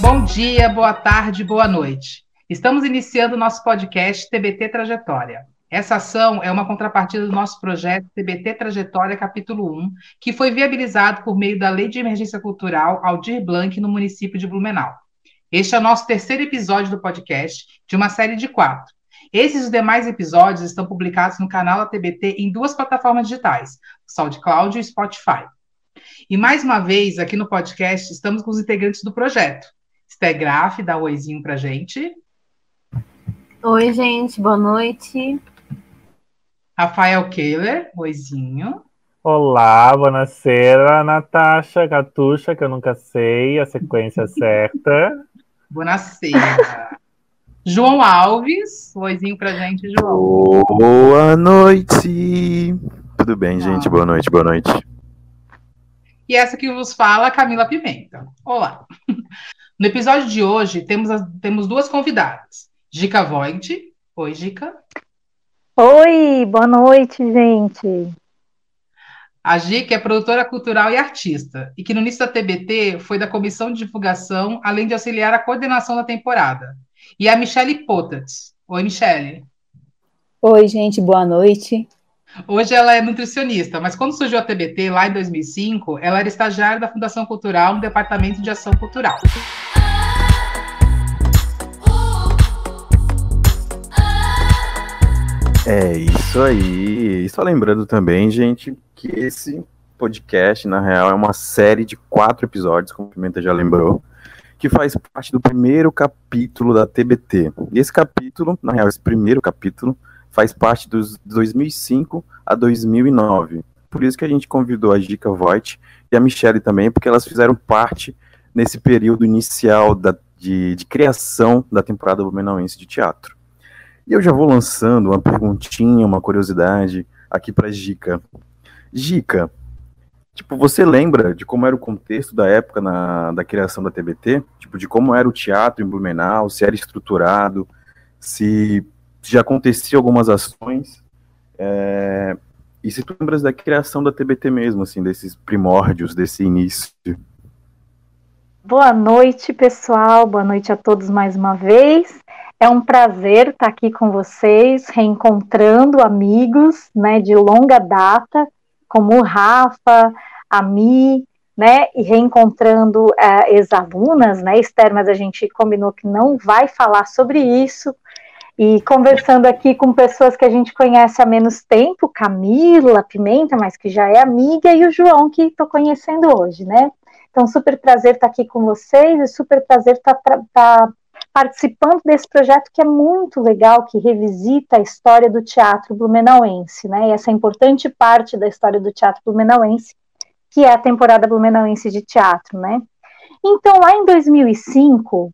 Bom dia, boa tarde, boa noite. Estamos iniciando nosso podcast TBT Trajetória. Essa ação é uma contrapartida do nosso projeto TBT Trajetória Capítulo 1, que foi viabilizado por meio da Lei de Emergência Cultural Aldir Blanc no município de Blumenau. Este é o nosso terceiro episódio do podcast, de uma série de quatro. Esses e os demais episódios estão publicados no canal da TBT em duas plataformas digitais, o SoundCloud e o Spotify. E mais uma vez, aqui no podcast, estamos com os integrantes do projeto. Stegraf, dá um oizinho pra gente. Oi, gente, boa noite. Rafael Kehler, oizinho. Olá, buonasera, Natasha, Catuxa, que eu nunca sei a sequência certa. Buonasera. João Alves, oizinho pra gente, João. Boa noite! Tudo bem, gente? Boa noite, boa noite. E essa que vos fala, Camila Pimenta. Olá. No episódio de hoje, temos, as- temos duas convidadas. Gica Voigt. Oi, Gica. Oi, boa noite, gente. A Gica é produtora cultural e artista, e que no início da TBT foi da comissão de divulgação, além de auxiliar a coordenação da temporada. E a Michele Potats. Oi, Michele. Oi, gente, boa noite. Hoje ela é nutricionista, mas quando surgiu a TBT, lá em 2005, ela era estagiária da Fundação Cultural no Departamento de Ação Cultural. É isso aí. E só lembrando também, gente, que esse podcast, na real, é uma série de quatro episódios, como a Pimenta já lembrou, que faz parte do primeiro capítulo da TBT. E esse capítulo, na real, esse primeiro capítulo, faz parte dos 2005 a 2009. Por isso que a gente convidou a Gica Voigt e a Michelle também, porque elas fizeram parte nesse período inicial da, de, de criação da temporada Blumenauense de teatro. E eu já vou lançando uma perguntinha, uma curiosidade aqui para Gica. Gica, tipo, você lembra de como era o contexto da época na, da criação da TBT? Tipo, de como era o teatro em Blumenau, se era estruturado, se já acontecia algumas ações? É, e se tu lembras da criação da TBT mesmo, assim, desses primórdios, desse início? Boa noite, pessoal. Boa noite a todos mais uma vez. É um prazer estar aqui com vocês, reencontrando amigos, né, de longa data, como o Rafa, a Mi, né, e reencontrando eh, ex-alunas, né, Esther, mas a gente combinou que não vai falar sobre isso, e conversando aqui com pessoas que a gente conhece há menos tempo, Camila, Pimenta, mas que já é amiga, e o João, que estou conhecendo hoje, né? Então, super prazer estar aqui com vocês, e super prazer estar, estar participando desse projeto que é muito legal, que revisita a história do teatro blumenauense, né? E essa importante parte da história do teatro blumenauense, que é a temporada blumenauense de teatro, né? Então, lá em 2005,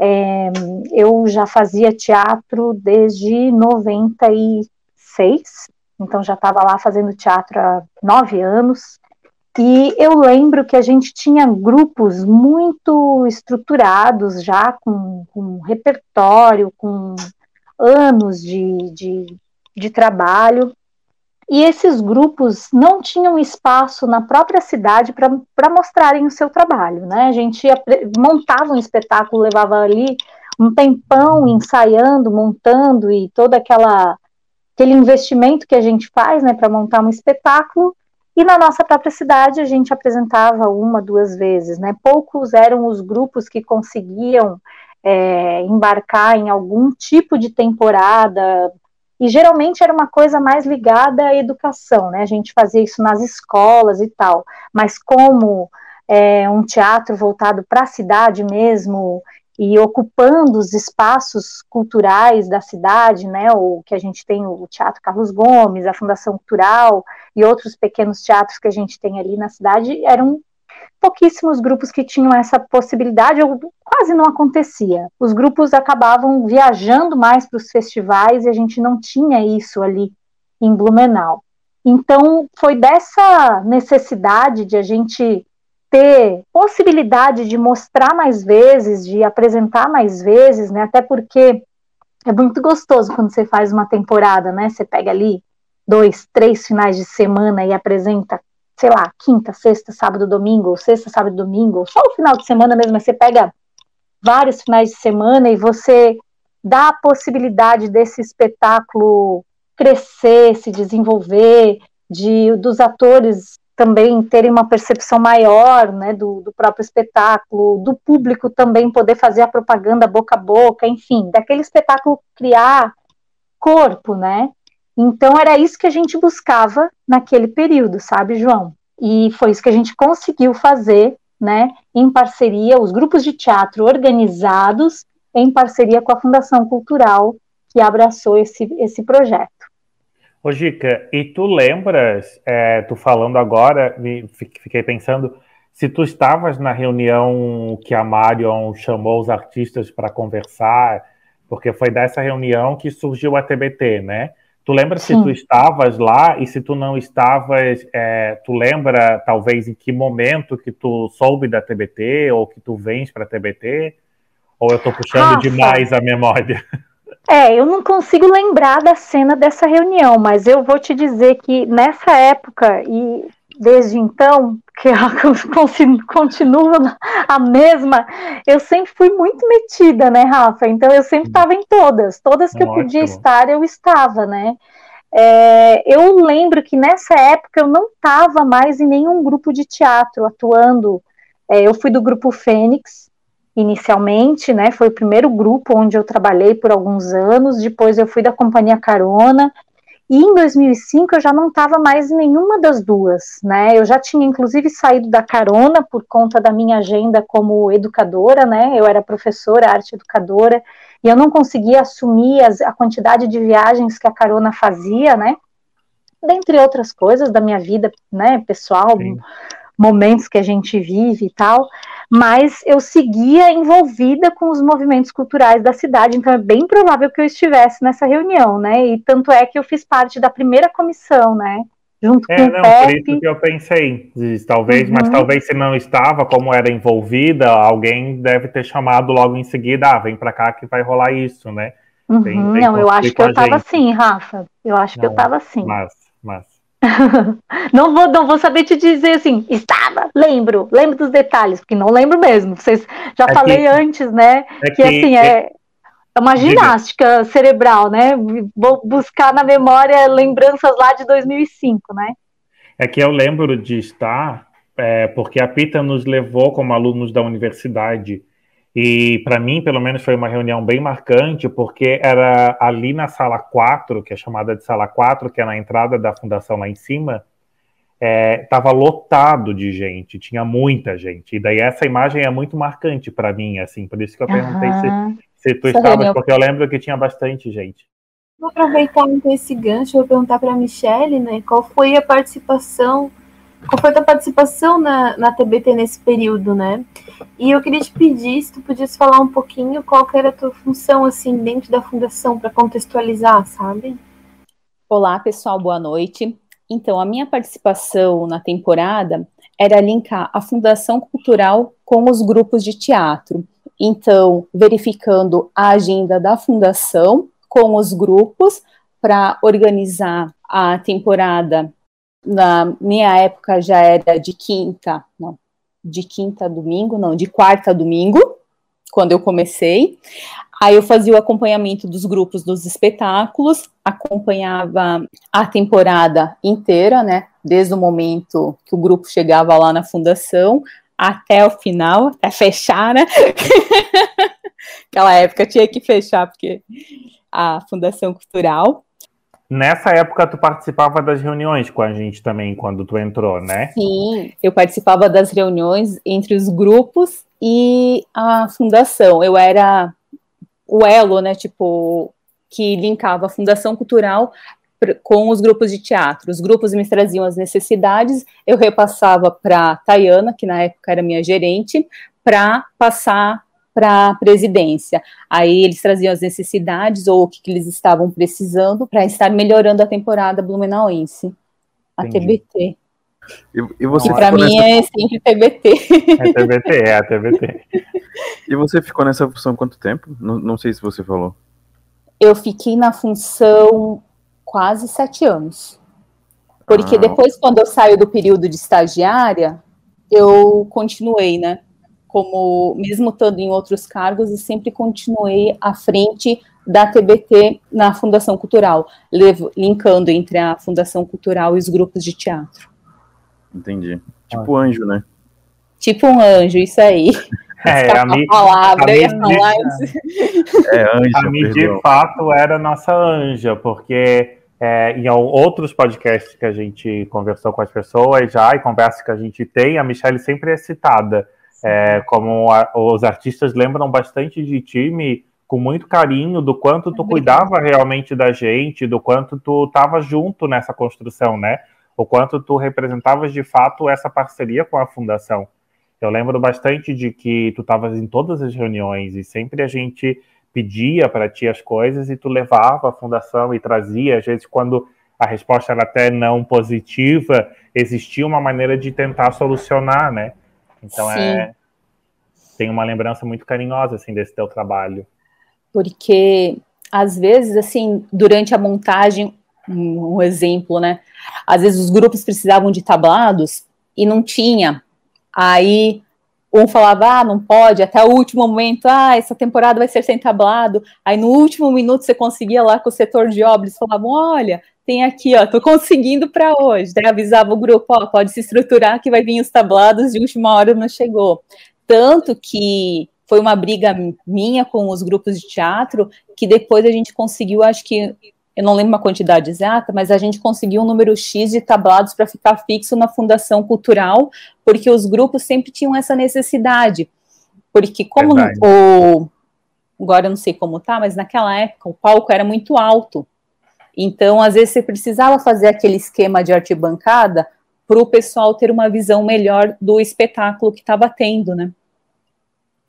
é, eu já fazia teatro desde 96, então já estava lá fazendo teatro há nove anos. E eu lembro que a gente tinha grupos muito estruturados já, com, com repertório, com anos de, de, de trabalho. E esses grupos não tinham espaço na própria cidade para mostrarem o seu trabalho. Né? A gente montava um espetáculo, levava ali um tempão ensaiando, montando e todo aquela, aquele investimento que a gente faz né, para montar um espetáculo. E na nossa própria cidade a gente apresentava uma, duas vezes, né? Poucos eram os grupos que conseguiam é, embarcar em algum tipo de temporada, e geralmente era uma coisa mais ligada à educação, né? A gente fazia isso nas escolas e tal, mas como é, um teatro voltado para a cidade mesmo, e ocupando os espaços culturais da cidade, né, o que a gente tem o Teatro Carlos Gomes, a Fundação Cultural e outros pequenos teatros que a gente tem ali na cidade, eram pouquíssimos grupos que tinham essa possibilidade, ou quase não acontecia. Os grupos acabavam viajando mais para os festivais e a gente não tinha isso ali em Blumenau. Então, foi dessa necessidade de a gente ter possibilidade de mostrar mais vezes, de apresentar mais vezes, né? Até porque é muito gostoso quando você faz uma temporada, né? Você pega ali dois, três finais de semana e apresenta, sei lá, quinta, sexta, sábado, domingo, ou sexta, sábado, domingo, ou só o final de semana mesmo, mas você pega vários finais de semana e você dá a possibilidade desse espetáculo crescer, se desenvolver, de dos atores também terem uma percepção maior né, do, do, próprio espetáculo, do público também poder fazer a propaganda boca a boca, enfim, daquele espetáculo criar corpo, né? Então era isso que a gente buscava naquele período, sabe, João? E foi isso que a gente conseguiu fazer, né, em parceria, os grupos de teatro organizados em parceria com a Fundação Cultural que abraçou esse, esse projeto. Ô, Gica, e tu lembras, é, tu falando agora, fiquei pensando, se tu estavas na reunião que a Marion chamou os artistas para conversar, porque foi dessa reunião que surgiu a TBT, né? Tu lembra Sim. se tu estavas lá e se tu não estavas, é, tu lembra talvez em que momento que tu soube da TBT ou que tu vens para a TBT? Ou eu estou puxando Rafa, demais a memória? É, eu não consigo lembrar da cena dessa reunião, mas eu vou te dizer que nessa época e desde então, que ela continua a mesma, eu sempre fui muito metida, né, Rafa? Então eu sempre estava em todas, todas que Ótimo. eu podia estar, eu estava, né? É, eu lembro que nessa época eu não estava mais em nenhum grupo de teatro atuando. É, eu fui do grupo Fênix, inicialmente, né? Foi o primeiro grupo onde eu trabalhei por alguns anos. Depois eu fui da Companhia Carona. E em 2005 eu já não estava mais em nenhuma das duas, né? Eu já tinha inclusive saído da Carona por conta da minha agenda como educadora, né? Eu era professora, arte educadora, e eu não conseguia assumir as, a quantidade de viagens que a Carona fazia, né? Dentre outras coisas da minha vida, né, pessoal, Sim. Momentos que a gente vive e tal mas eu seguia envolvida com os movimentos culturais da cidade, então é bem provável que eu estivesse nessa reunião, né? E tanto é que eu fiz parte da primeira comissão, né? Junto é, com não, o PEP. por isso que eu pensei, talvez, uhum. mas talvez se não estava, como era envolvida, alguém deve ter chamado logo em seguida, ah, vem para cá que vai rolar isso, né? Uhum. Tem, tem não, eu acho que eu estava assim, Rafa. Eu acho não, que eu estava assim. Mas, mas não vou, não vou saber te dizer assim, estava, lembro, lembro dos detalhes, porque não lembro mesmo. Vocês já é falei que, antes, né? É que, que, assim é, é uma ginástica diga. cerebral, né? Vou buscar na memória lembranças lá de 2005, né? É que eu lembro de estar, é, porque a Pita nos levou como alunos da universidade e para mim, pelo menos, foi uma reunião bem marcante, porque era ali na sala 4, que é chamada de sala 4, que é na entrada da fundação lá em cima, estava é, lotado de gente, tinha muita gente. E daí essa imagem é muito marcante para mim, assim, por isso que eu perguntei uhum. se, se tu estavas, porque eu lembro que tinha bastante gente. Vou aproveitar então esse gancho, vou perguntar para a Michelle, né, qual foi a participação qual foi a tua participação na, na TBT nesse período, né? E eu queria te pedir se tu podias falar um pouquinho qual era a tua função, assim, dentro da fundação, para contextualizar, sabe? Olá, pessoal, boa noite. Então, a minha participação na temporada era linkar a Fundação Cultural com os grupos de teatro. Então, verificando a agenda da fundação com os grupos para organizar a temporada na minha época já era de quinta, não, de quinta a domingo, não, de quarta a domingo, quando eu comecei. Aí eu fazia o acompanhamento dos grupos dos espetáculos, acompanhava a temporada inteira, né? Desde o momento que o grupo chegava lá na fundação até o final, até fechar, né? Aquela época tinha que fechar, porque a Fundação Cultural. Nessa época, tu participava das reuniões com a gente também, quando tu entrou, né? Sim, eu participava das reuniões entre os grupos e a fundação. Eu era o elo, né, tipo, que linkava a Fundação Cultural com os grupos de teatro. Os grupos me traziam as necessidades, eu repassava para Tayana, que na época era minha gerente, para passar para a presidência. Aí eles traziam as necessidades ou o que, que eles estavam precisando para estar melhorando a temporada blumenauense, a Entendi. TBT. E, e você que para mim nessa... é sempre TBT. É TBT, é a TBT. E você ficou nessa função quanto tempo? Não, não sei se você falou. Eu fiquei na função quase sete anos. Porque ah. depois, quando eu saio do período de estagiária, eu continuei, né? Como, mesmo estando em outros cargos, e sempre continuei à frente da TBT na Fundação Cultural, levo, linkando entre a Fundação Cultural e os grupos de teatro. Entendi. Tipo ah. anjo, né? Tipo um anjo, isso aí. É, a mim, palavra, a, falar é, anja, a mim de fato era nossa anja, porque é, em outros podcasts que a gente conversou com as pessoas já, e conversas que a gente tem, a Michelle sempre é citada. É, como a, os artistas lembram bastante de time com muito carinho do quanto tu cuidava realmente da gente, do quanto tu estava junto nessa construção, né? O quanto tu representavas de fato essa parceria com a fundação. Eu lembro bastante de que tu estavas em todas as reuniões e sempre a gente pedia para ti as coisas e tu levava a fundação e trazia, às vezes quando a resposta era até não positiva, existia uma maneira de tentar solucionar, né? Então é, Sim. é tem uma lembrança muito carinhosa assim desse teu trabalho. Porque às vezes assim, durante a montagem, um exemplo, né? Às vezes os grupos precisavam de tablados e não tinha. Aí um falava, ah, não pode, até o último momento, ah, essa temporada vai ser sem tablado. Aí no último minuto você conseguia lá com o setor de obras, falavam, olha, tem aqui, ó, tô conseguindo para hoje. Daí avisava o grupo, ó, pode se estruturar que vai vir os tablados de última hora não chegou. Tanto que foi uma briga minha com os grupos de teatro que depois a gente conseguiu, acho que eu não lembro uma quantidade exata, mas a gente conseguiu um número X de tablados para ficar fixo na Fundação Cultural, porque os grupos sempre tinham essa necessidade. Porque como o agora eu não sei como tá, mas naquela época o palco era muito alto. Então, às vezes você precisava fazer aquele esquema de arquibancada para o pessoal ter uma visão melhor do espetáculo que estava tendo, né?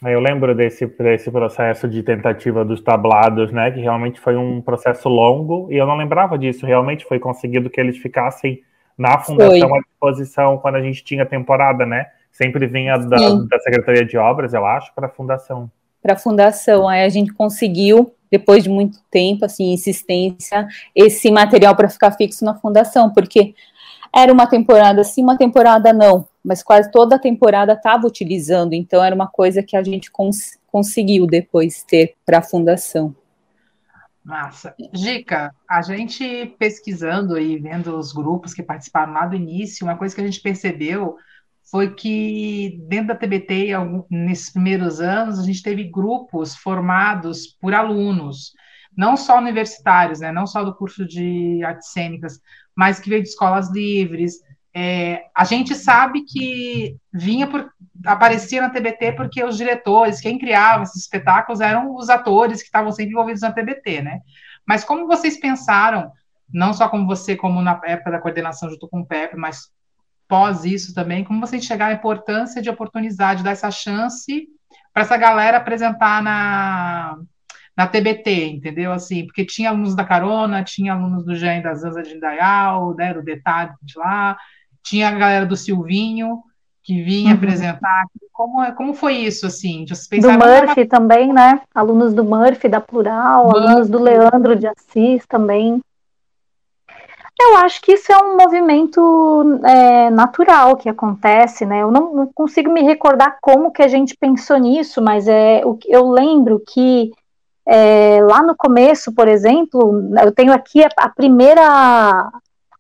Eu lembro desse, desse processo de tentativa dos tablados, né? Que realmente foi um processo longo e eu não lembrava disso. Realmente foi conseguido que eles ficassem na fundação foi. à disposição quando a gente tinha temporada, né? Sempre vinha da, da Secretaria de Obras, eu acho, para a fundação. Para a fundação, aí a gente conseguiu, depois de muito tempo, assim, insistência, esse material para ficar fixo na fundação, porque era uma temporada sim, uma temporada não mas quase toda a temporada estava utilizando, então era uma coisa que a gente cons conseguiu depois ter para a fundação. Massa. Dica, a gente pesquisando e vendo os grupos que participaram lá do início, uma coisa que a gente percebeu foi que dentro da TBT, nesses primeiros anos, a gente teve grupos formados por alunos, não só universitários, né, não só do curso de artes cênicas, mas que veio de escolas livres, é, a gente sabe que vinha por aparecia na TBT porque os diretores, quem criava esses espetáculos eram os atores que estavam sempre envolvidos na TBT, né? Mas como vocês pensaram, não só como você, como na época da coordenação junto com o Pepe, mas pós isso também, como vocês chegaram à importância de oportunidade, de dar essa chance para essa galera apresentar na, na TBT, entendeu? Assim, porque tinha alunos da Carona, tinha alunos do Jean da Zanza de Indaial, né, do Detalhe de lá, tinha a galera do Silvinho, que vinha uhum. apresentar. Como, é, como foi isso, assim? do Murphy também, né? Alunos do Murphy, da Plural, Murphy. alunos do Leandro de Assis também. Eu acho que isso é um movimento é, natural que acontece, né? Eu não, não, consigo me recordar como que a gente pensou nisso, mas é, o, eu lembro que é, lá no começo, por exemplo, eu tenho aqui a, a primeira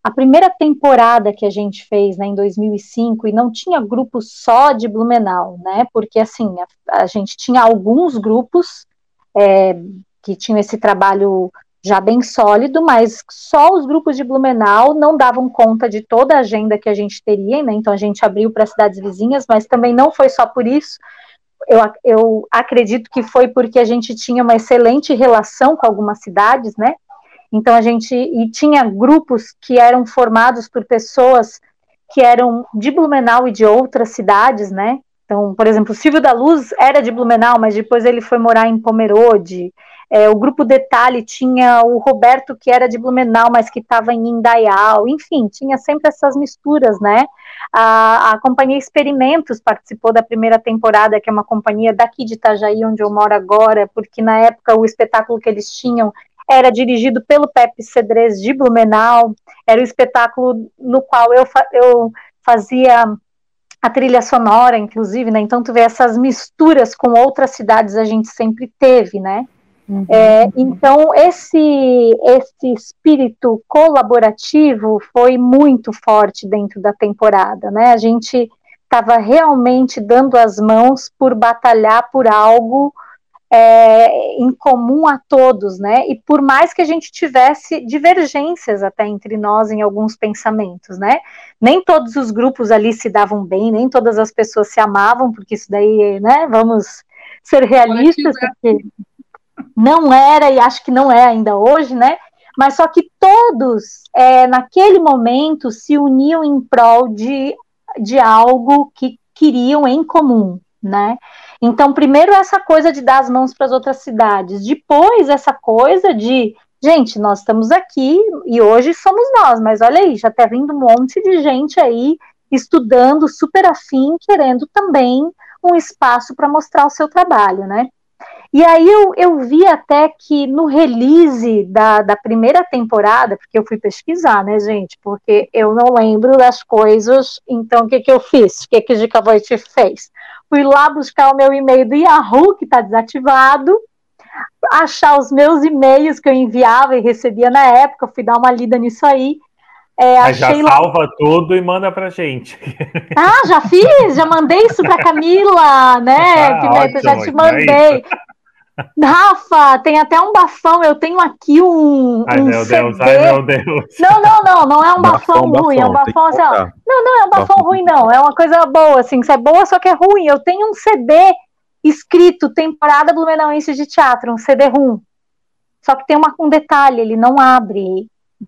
a primeira temporada que a gente fez né, em 2005 e não tinha grupo só de Blumenau, né? Porque assim a, a gente tinha alguns grupos é, que tinham esse trabalho já bem sólido, mas só os grupos de Blumenau não davam conta de toda a agenda que a gente teria, né? Então a gente abriu para cidades vizinhas, mas também não foi só por isso. Eu, eu acredito que foi porque a gente tinha uma excelente relação com algumas cidades, né? Então a gente e tinha grupos que eram formados por pessoas que eram de Blumenau e de outras cidades, né? Então, por exemplo, o Silvio da Luz era de Blumenau, mas depois ele foi morar em Pomerode. É, o grupo Detalhe tinha o Roberto, que era de Blumenau, mas que estava em Indaial. Enfim, tinha sempre essas misturas, né? A, a companhia Experimentos participou da primeira temporada, que é uma companhia daqui de Itajaí, onde eu moro agora, porque na época o espetáculo que eles tinham era dirigido pelo Pepe Cedrez de Blumenau, era o espetáculo no qual eu, eu fazia a trilha sonora, inclusive, né? Então tu vê essas misturas com outras cidades a gente sempre teve, né? Uhum. É, então esse esse espírito colaborativo foi muito forte dentro da temporada, né? A gente estava realmente dando as mãos por batalhar por algo é, em comum a todos, né? E por mais que a gente tivesse divergências até entre nós em alguns pensamentos, né? Nem todos os grupos ali se davam bem, nem todas as pessoas se amavam, porque isso daí, né? Vamos ser realistas, porque não era e acho que não é ainda hoje, né? Mas só que todos, é, naquele momento, se uniam em prol de, de algo que queriam em comum, né? Então, primeiro essa coisa de dar as mãos para as outras cidades, depois essa coisa de, gente, nós estamos aqui e hoje somos nós, mas olha aí, já está vindo um monte de gente aí estudando, super afim, querendo também um espaço para mostrar o seu trabalho, né? E aí eu, eu vi até que no release da, da primeira temporada, porque eu fui pesquisar, né, gente? Porque eu não lembro das coisas, então o que, que eu fiz? O que, que o Dica Voit fez? fui lá buscar o meu e-mail do Yahoo, que está desativado, achar os meus e-mails que eu enviava e recebia na época, fui dar uma lida nisso aí. É, já salva lá... tudo e manda pra gente. Ah, já fiz, já mandei isso pra Camila, né? Ah, Pimenta, já te mandei. Rafa, tem até um bafão. Eu tenho aqui um. Ai, um meu CD. Deus, ai, meu Deus. Não, não, não, não é um bafão, bafão ruim. Bafão, é um bafão assim, ó. Não, não é um bafão, bafão, ruim, não. É uma coisa boa, assim. Isso é boa, só que é ruim. Eu tenho um CD escrito Temporada Blumenauense de Teatro, um CD rum. Só que tem uma, um detalhe, ele não abre.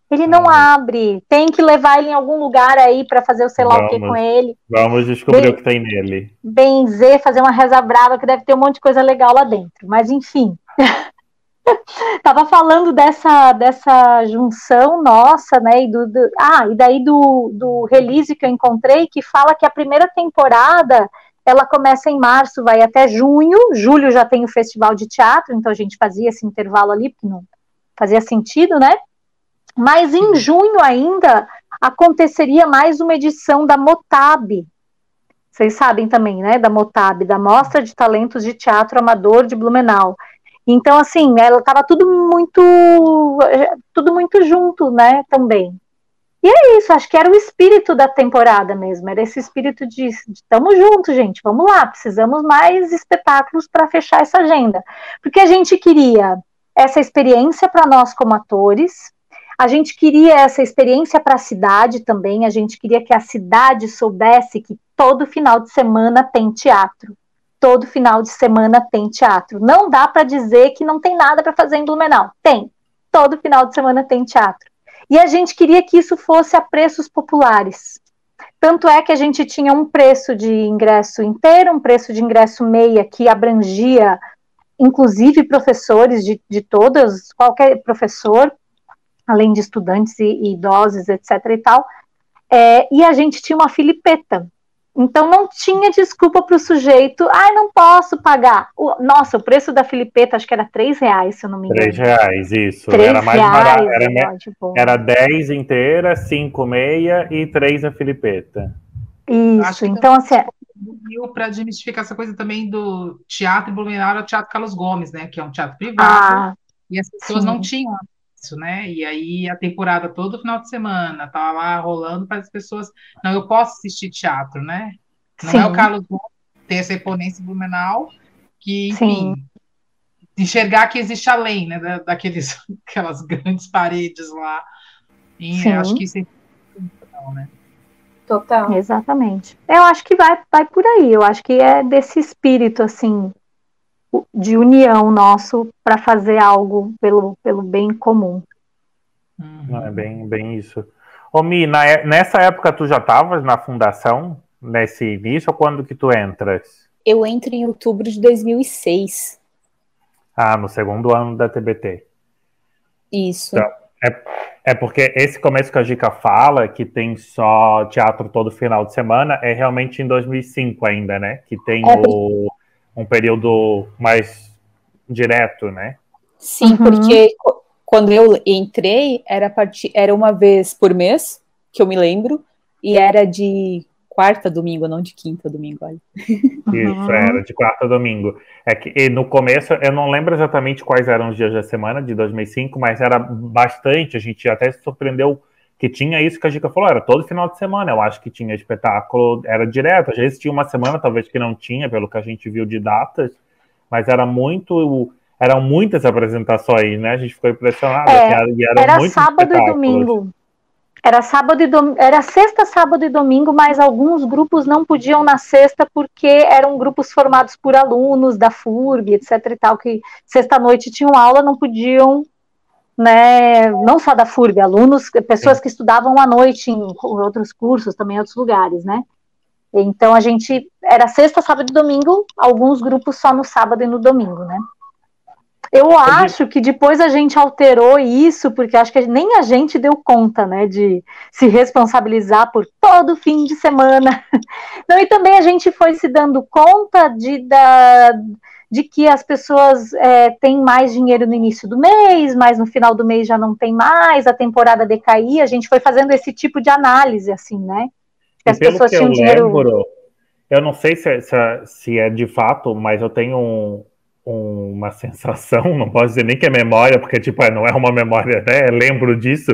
Ele não ah. abre. Tem que levar ele em algum lugar aí para fazer o sei lá vamos, o que com ele. Vamos descobrir o que tem nele. Benzer, fazer uma reza brava, que deve ter um monte de coisa legal lá dentro. Mas enfim. Tava falando dessa, dessa junção nossa, né? E do, do, ah, e daí do, do release que eu encontrei, que fala que a primeira temporada ela começa em março, vai até junho. Julho já tem o festival de teatro, então a gente fazia esse intervalo ali, porque não fazia sentido, né? Mas em junho ainda aconteceria mais uma edição da Motab. Vocês sabem também, né? Da Motab, da Mostra de Talentos de Teatro Amador de Blumenau. Então, assim, ela estava tudo muito, tudo muito junto, né? Também. E é isso, acho que era o espírito da temporada mesmo, era esse espírito de estamos juntos, gente, vamos lá, precisamos mais espetáculos para fechar essa agenda. Porque a gente queria essa experiência para nós como atores, a gente queria essa experiência para a cidade também, a gente queria que a cidade soubesse que todo final de semana tem teatro. Todo final de semana tem teatro. Não dá para dizer que não tem nada para fazer em Blumenau. Tem. Todo final de semana tem teatro. E a gente queria que isso fosse a preços populares. Tanto é que a gente tinha um preço de ingresso inteiro, um preço de ingresso meia que abrangia, inclusive, professores de, de todas, qualquer professor, além de estudantes e, e idosos, etc. e tal. É, e a gente tinha uma filipeta. Então não tinha desculpa para o sujeito, ah, não posso pagar. O, nossa, o preço da filipeta acho que era três reais, se eu não me engano. Três reais, isso. Três era mais reais, barato. Era, me... era dez inteira, cinco meia e três a filipeta. Isso, então assim. Para desmistificar essa coisa também do teatro Blumenau, o Teatro Carlos Gomes, né? Que é um teatro privado. Ah, e as pessoas sim. não tinham isso, né? E aí a temporada todo final de semana tava lá rolando para as pessoas. Não, eu posso assistir teatro, né? Não Sim. é o Carlos Gomes ter essa imponência blumenau, que, enfim, Sim. enxergar que existe além, né? Da, daqueles, aquelas grandes paredes lá. E Sim. acho que isso é não, né? Total. Exatamente. Eu acho que vai, vai por aí. Eu acho que é desse espírito, assim, de união nosso para fazer algo pelo, pelo bem comum. Uhum. É bem, bem isso. Ô Mi, na, é, nessa época tu já estavas na fundação, nesse início, ou quando que tu entras? Eu entro em outubro de 2006. Ah, no segundo ano da TBT. Isso. Então, é, É porque esse começo que a Gica fala, que tem só teatro todo final de semana, é realmente em 2005 ainda, né? Que tem é, o, um período mais direto, né? Sim, uhum. porque quando eu entrei, era, part... era uma vez por mês, que eu me lembro, e era de quarta domingo, não de quinta domingo, olha. Isso, era de quarta domingo. É que no começo, eu não lembro exatamente quais eram os dias da semana de 2005, mas era bastante, a gente até se surpreendeu que tinha isso que a Gica falou, era todo final de semana, eu acho que tinha espetáculo, era direto, às vezes tinha uma semana, talvez que não tinha, pelo que a gente viu de datas, mas era muito eram muitas apresentações, né? A gente ficou impressionado. É, era, era sábado e domingo. Era sábado e dom... era sexta, sábado e domingo, mas alguns grupos não podiam na sexta porque eram grupos formados por alunos da FURG, etc e tal, que sexta noite tinham aula, não podiam, né, não só da FURG, alunos, pessoas Sim. que estudavam à noite em outros cursos, também em outros lugares, né? Então a gente era sexta, sábado e domingo, alguns grupos só no sábado e no domingo, né? Eu acho que depois a gente alterou isso, porque acho que nem a gente deu conta, né, de se responsabilizar por todo fim de semana. Não, e também a gente foi se dando conta de, da, de que as pessoas é, têm mais dinheiro no início do mês, mas no final do mês já não tem mais, a temporada decaía, a gente foi fazendo esse tipo de análise, assim, né? Que as pessoas tinham dinheiro. Lembro, eu não sei se é, se é de fato, mas eu tenho um, uma sensação, não posso dizer nem que é memória, porque tipo, é, não é uma memória, né? Lembro disso,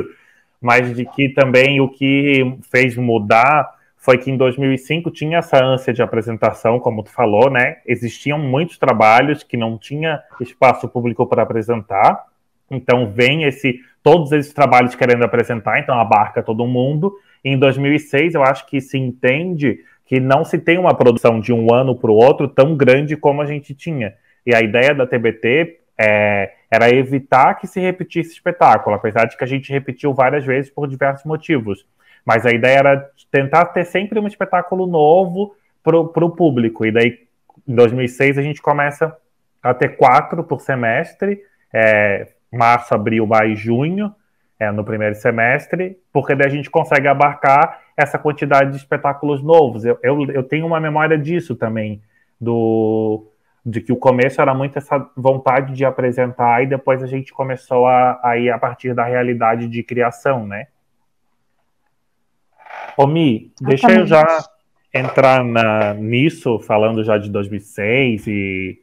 mas de que também o que fez mudar foi que em 2005 tinha essa ânsia de apresentação, como tu falou, né? Existiam muitos trabalhos que não tinha espaço público para apresentar, então vem esse todos esses trabalhos querendo apresentar, então abarca todo mundo. E em 2006 eu acho que se entende que não se tem uma produção de um ano para o outro tão grande como a gente tinha. E a ideia da TBT é, era evitar que se repetisse espetáculo, apesar de que a gente repetiu várias vezes por diversos motivos. Mas a ideia era tentar ter sempre um espetáculo novo para o público. E daí, em 2006, a gente começa a ter quatro por semestre, é, março, abril, maio e junho, é, no primeiro semestre, porque daí a gente consegue abarcar essa quantidade de espetáculos novos. Eu, eu, eu tenho uma memória disso também, do, de que o começo era muito essa vontade de apresentar e depois a gente começou a, a ir a partir da realidade de criação, né? Ô Mi, deixa eu já entrar na, nisso, falando já de 2006 e,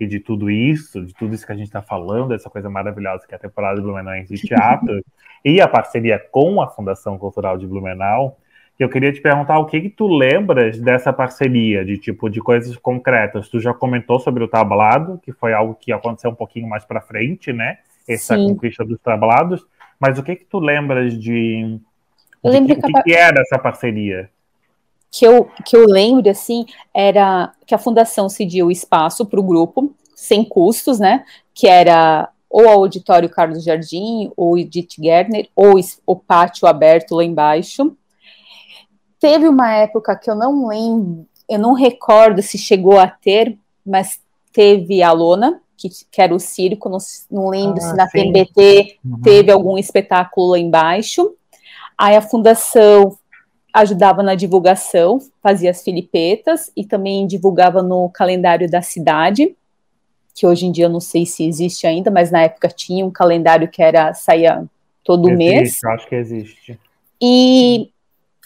e de tudo isso, de tudo isso que a gente está falando, essa coisa maravilhosa que é a temporada de Blumenau de teatro e a parceria com a Fundação Cultural de Blumenau que eu queria te perguntar o que, que tu lembras dessa parceria, de tipo, de coisas concretas. Tu já comentou sobre o tablado, que foi algo que aconteceu um pouquinho mais para frente, né? Essa Sim. conquista dos tablados. Mas o que que tu lembras de, eu lembro que, que, que era essa parceria? Que eu, que eu lembro, assim, era que a fundação cedia o espaço para o grupo, sem custos, né? Que era ou o auditório Carlos Jardim, ou Edith Gerner, ou o pátio aberto lá embaixo. Teve uma época que eu não lembro, eu não recordo se chegou a ter, mas teve a Lona, que, que era o circo, não, não lembro ah, se na sim. TBT uhum. teve algum espetáculo lá embaixo. Aí a fundação ajudava na divulgação, fazia as filipetas e também divulgava no calendário da cidade, que hoje em dia eu não sei se existe ainda, mas na época tinha um calendário que era saía todo existe, mês. Acho que existe. E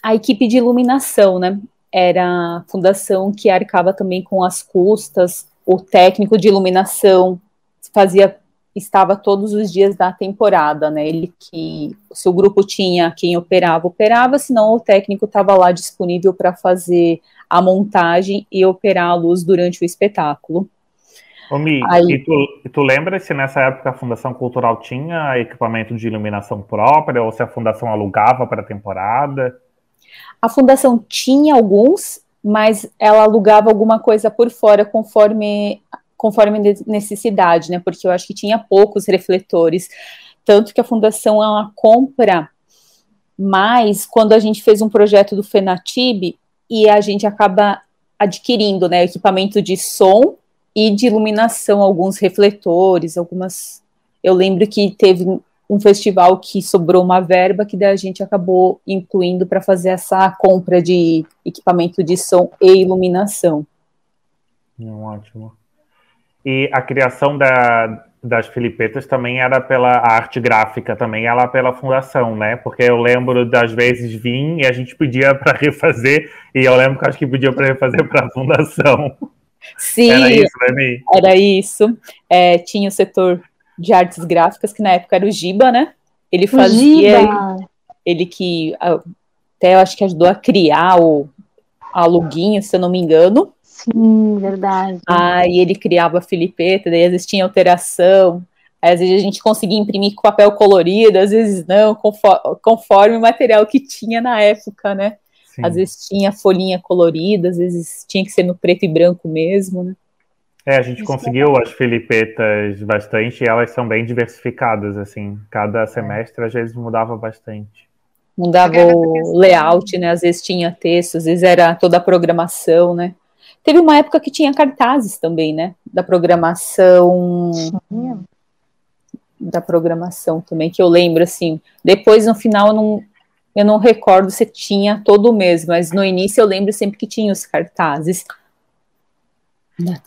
a equipe de iluminação, né? Era a fundação que arcava também com as custas, o técnico de iluminação fazia estava todos os dias da temporada, né? Ele que se o grupo tinha quem operava, operava, senão o técnico estava lá disponível para fazer a montagem e operar a luz durante o espetáculo. Ô, Mi, Aí... e, tu, e tu lembra se nessa época a Fundação Cultural tinha equipamento de iluminação própria ou se a Fundação alugava para a temporada? A fundação tinha alguns, mas ela alugava alguma coisa por fora conforme conforme necessidade, né? Porque eu acho que tinha poucos refletores, tanto que a fundação ela compra mais quando a gente fez um projeto do Fenatib e a gente acaba adquirindo, né, equipamento de som e de iluminação, alguns refletores, algumas. Eu lembro que teve um festival que sobrou uma verba que daí a gente acabou incluindo para fazer essa compra de equipamento de som e iluminação. Ótimo. E a criação da, das Filipetas também era pela arte gráfica, também ela pela fundação, né? Porque eu lembro das vezes vim e a gente pedia para refazer, e eu lembro que acho que pedia para refazer para a fundação. Sim, era isso, né, Era isso. É, tinha o setor de artes gráficas, que na época era o Giba, né? Ele fazia. Ele que até eu acho que ajudou a criar o a Luguinho, se eu não me engano. Sim, verdade. Aí ele criava a Filipeta, daí às vezes tinha alteração, aí, às vezes a gente conseguia imprimir com papel colorido, às vezes não, conforme, conforme o material que tinha na época, né? Sim. Às vezes tinha folhinha colorida, às vezes tinha que ser no preto e branco mesmo, né? É, a gente Isso conseguiu é. as filipetas bastante e elas são bem diversificadas, assim. Cada é. semestre, às vezes, mudava bastante. Mudava o layout, né? Às vezes tinha texto, às vezes era toda a programação, né? Teve uma época que tinha cartazes também, né? Da programação. Sim. Da programação também, que eu lembro, assim. Depois, no final, eu não, eu não recordo se tinha todo o mês, mas no início eu lembro sempre que tinha os cartazes.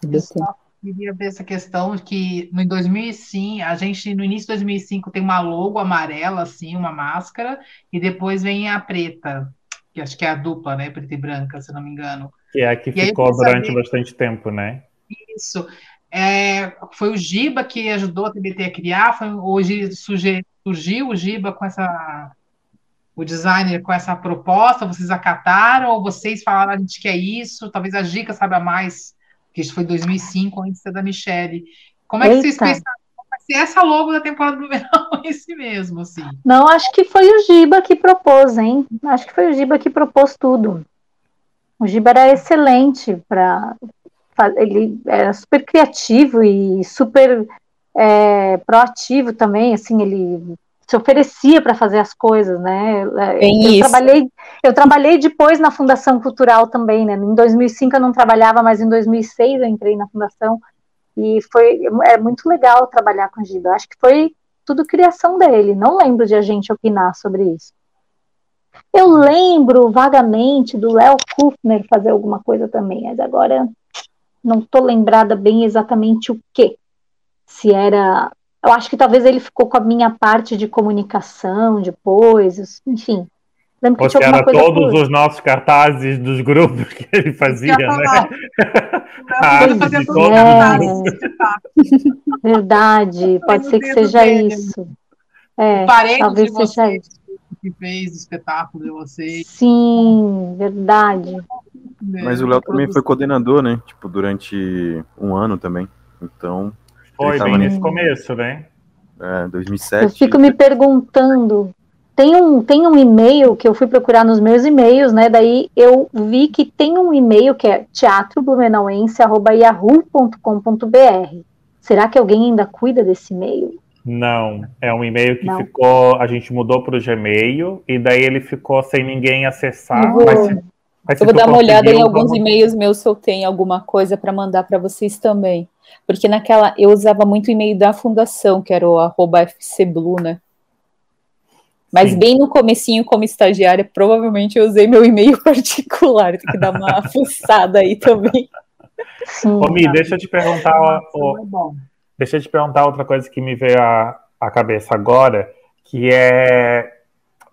Eu só queria ver essa questão que no 2005, a gente no início de 2005 tem uma logo amarela, assim, uma máscara, e depois vem a preta, que acho que é a dupla, né, preta e branca, se não me engano. Que é a que e ficou durante saber... bastante tempo, né? Isso. É, foi o Giba que ajudou a TBT a criar, foi, hoje surgiu o Giba com essa o designer com essa proposta, vocês acataram ou vocês falaram a gente quer isso? Talvez a Gica saiba mais, que isso foi 2005, antes da Michelle. Como é que Eita. vocês pensaram? Vai ser essa logo da temporada do verão, esse mesmo, assim? Não, acho que foi o Giba que propôs, hein? Acho que foi o Giba que propôs tudo. O Giba era excelente para ele era super criativo e super é, proativo também, assim, ele se oferecia para fazer as coisas, né? É, Bem eu isso. trabalhei, eu trabalhei depois na Fundação Cultural também, né? Em 2005 eu não trabalhava, mas em 2006 eu entrei na fundação e foi é muito legal trabalhar com o Giba. Acho que foi tudo criação dele. Não lembro de a gente opinar sobre isso. Eu lembro vagamente do Léo Kufner fazer alguma coisa também, mas agora não estou lembrada bem exatamente o que. Se era eu acho que talvez ele ficou com a minha parte de comunicação depois, enfim. Lembro que Ou era todos por... os nossos cartazes dos grupos que ele fazia, né? Ele fazia todos é... Verdade, pode ser que seja isso. É, talvez seja isso. Que fez o espetáculo de vocês. Sim, verdade. Mas o Léo também foi coordenador, né? Tipo, durante um ano também. Então, foi bem nesse começo, né? É, 2007. Eu fico me perguntando. Tem um, tem um e-mail que eu fui procurar nos meus e-mails, né? Daí eu vi que tem um e-mail que é teatroblumenauense.yahoo.com.br. Será que alguém ainda cuida desse e-mail? Não, é um e-mail que Não. ficou. A gente mudou para o Gmail e daí ele ficou sem ninguém acessar. Vou... Mas, mas eu vou dar uma olhada em alguns vamos... e-mails meus se eu tenho alguma coisa para mandar para vocês também. Porque naquela eu usava muito o e-mail da fundação, que era o arroba FCBlue, né? Mas Sim. bem no comecinho, como estagiária, provavelmente eu usei meu e-mail particular. Tem que dar uma fuçada aí também. Sim, Ô, Mi, deixa eu te perguntar. Ó, deixa eu te perguntar outra coisa que me veio à, à cabeça agora, que é.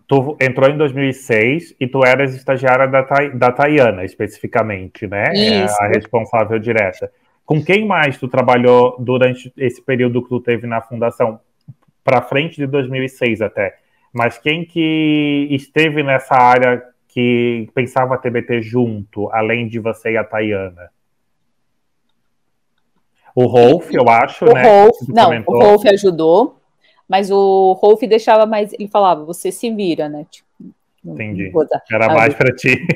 Tu entrou em 2006 e tu eras estagiária da, da Tayana, especificamente, né? Isso. É a responsável direta. Com quem mais tu trabalhou durante esse período que tu teve na fundação? Para frente de 2006 até. Mas quem que esteve nessa área que pensava TBT junto, além de você e a Tayana? O Rolf, eu acho, o né? Rolf, não, comentou. o Rolf ajudou, mas o Rolf deixava mais, ele falava, você se vira, né? Tipo, Entendi. Era mais para ti.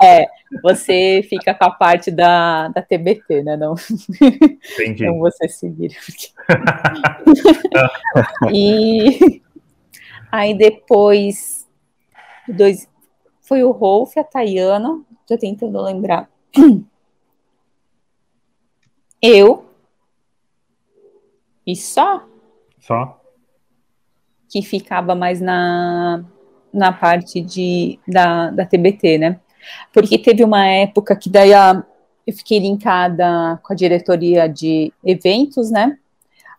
É, você fica com a parte da, da TBT, né? Não, Entendi. Então você se vira. e aí depois dois, foi o Rolf, a Tayana, tô tentando lembrar. Eu. E só? Só? que ficava mais na, na parte de, da, da TBT, né? Porque teve uma época que daí a, eu fiquei linkada com a diretoria de eventos, né?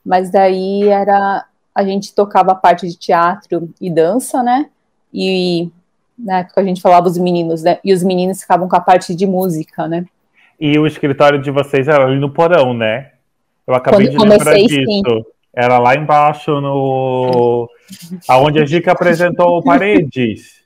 Mas daí era a gente tocava a parte de teatro e dança, né? E na época a gente falava os meninos, né? E os meninos ficavam com a parte de música, né? E o escritório de vocês era ali no porão, né? Eu acabei Quando de lembrar disso. Sim. Era lá embaixo no. aonde a Gica apresentou Paredes.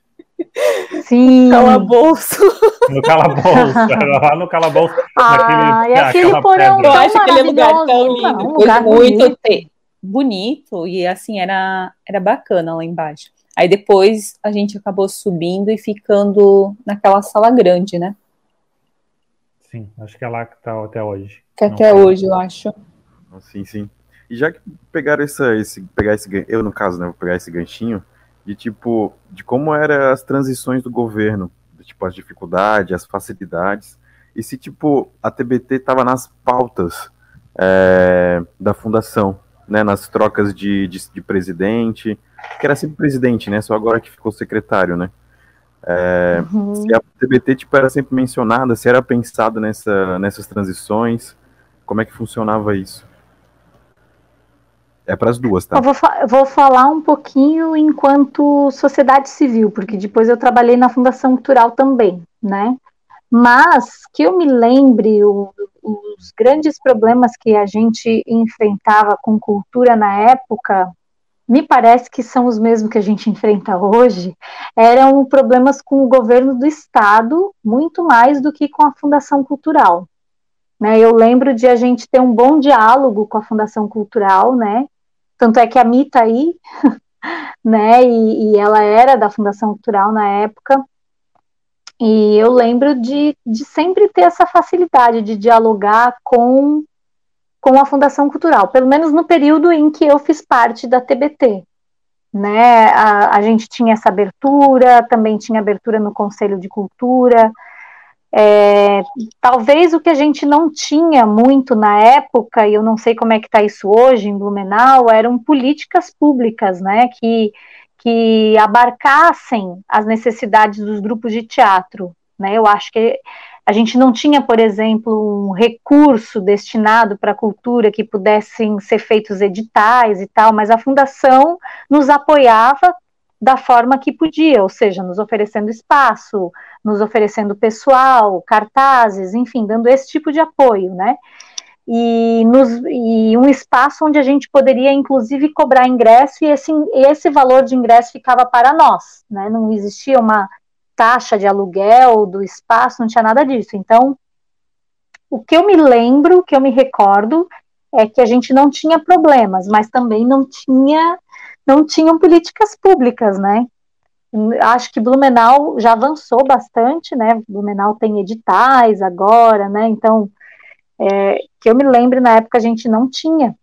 Sim. Calabouço. No calabouço. Era lá no calabouço. Ah, naquele, e aquele porão Eu acho aquele lugar tão lindo. Um lugar muito bonito. bonito. E assim, era, era bacana lá embaixo. Aí depois a gente acabou subindo e ficando naquela sala grande, né? Sim, acho que é lá que tá até hoje. Que até hoje, eu acho. Sim, sim. E já que pegaram essa, esse, pegar esse, eu no caso, né, vou pegar esse ganchinho, de tipo, de como eram as transições do governo, de, tipo, as dificuldades, as facilidades, e se, tipo, a TBT estava nas pautas é, da fundação, né, nas trocas de, de, de, presidente, que era sempre presidente, né, só agora que ficou secretário, né, é, uhum. se a TBT, tipo, era sempre mencionada, se era pensado nessa, nessas transições, como é que funcionava isso? É para as duas, tá? Eu vou, fa vou, falar um pouquinho enquanto sociedade civil, porque depois eu trabalhei na Fundação Cultural também, né? Mas que eu me lembre o, os grandes problemas que a gente enfrentava com cultura na época, me parece que são os mesmos que a gente enfrenta hoje, eram problemas com o governo do estado, muito mais do que com a Fundação Cultural. Né, eu lembro de a gente ter um bom diálogo com a Fundação Cultural, né? Tanto é que a Mi tá aí, né? E, e, ela era da Fundação Cultural na época. E eu lembro de, de sempre ter essa facilidade de dialogar com, com a Fundação Cultural, pelo menos no período em que eu fiz parte da TBT. Né? A, a gente tinha essa abertura, também tinha abertura no Conselho de Cultura, é, talvez o que a gente não tinha muito na época, e eu não sei como é que está isso hoje em Blumenau, eram políticas públicas, né, que, que abarcassem as necessidades dos grupos de teatro, né, eu acho que a gente não tinha, por exemplo, um recurso destinado para a cultura que pudessem ser feitos editais e tal, mas a fundação nos apoiava da forma que podia, ou seja, nos oferecendo espaço, nos oferecendo pessoal, cartazes, enfim, dando esse tipo de apoio, né? E, nos, e um espaço onde a gente poderia, inclusive, cobrar ingresso e esse, esse valor de ingresso ficava para nós, né? Não existia uma taxa de aluguel do espaço, não tinha nada disso. Então, o que eu me lembro, o que eu me recordo, é que a gente não tinha problemas, mas também não tinha não tinham políticas públicas, né? Acho que Blumenau já avançou bastante, né? Blumenau tem editais agora, né? Então, é, que eu me lembro na época a gente não tinha,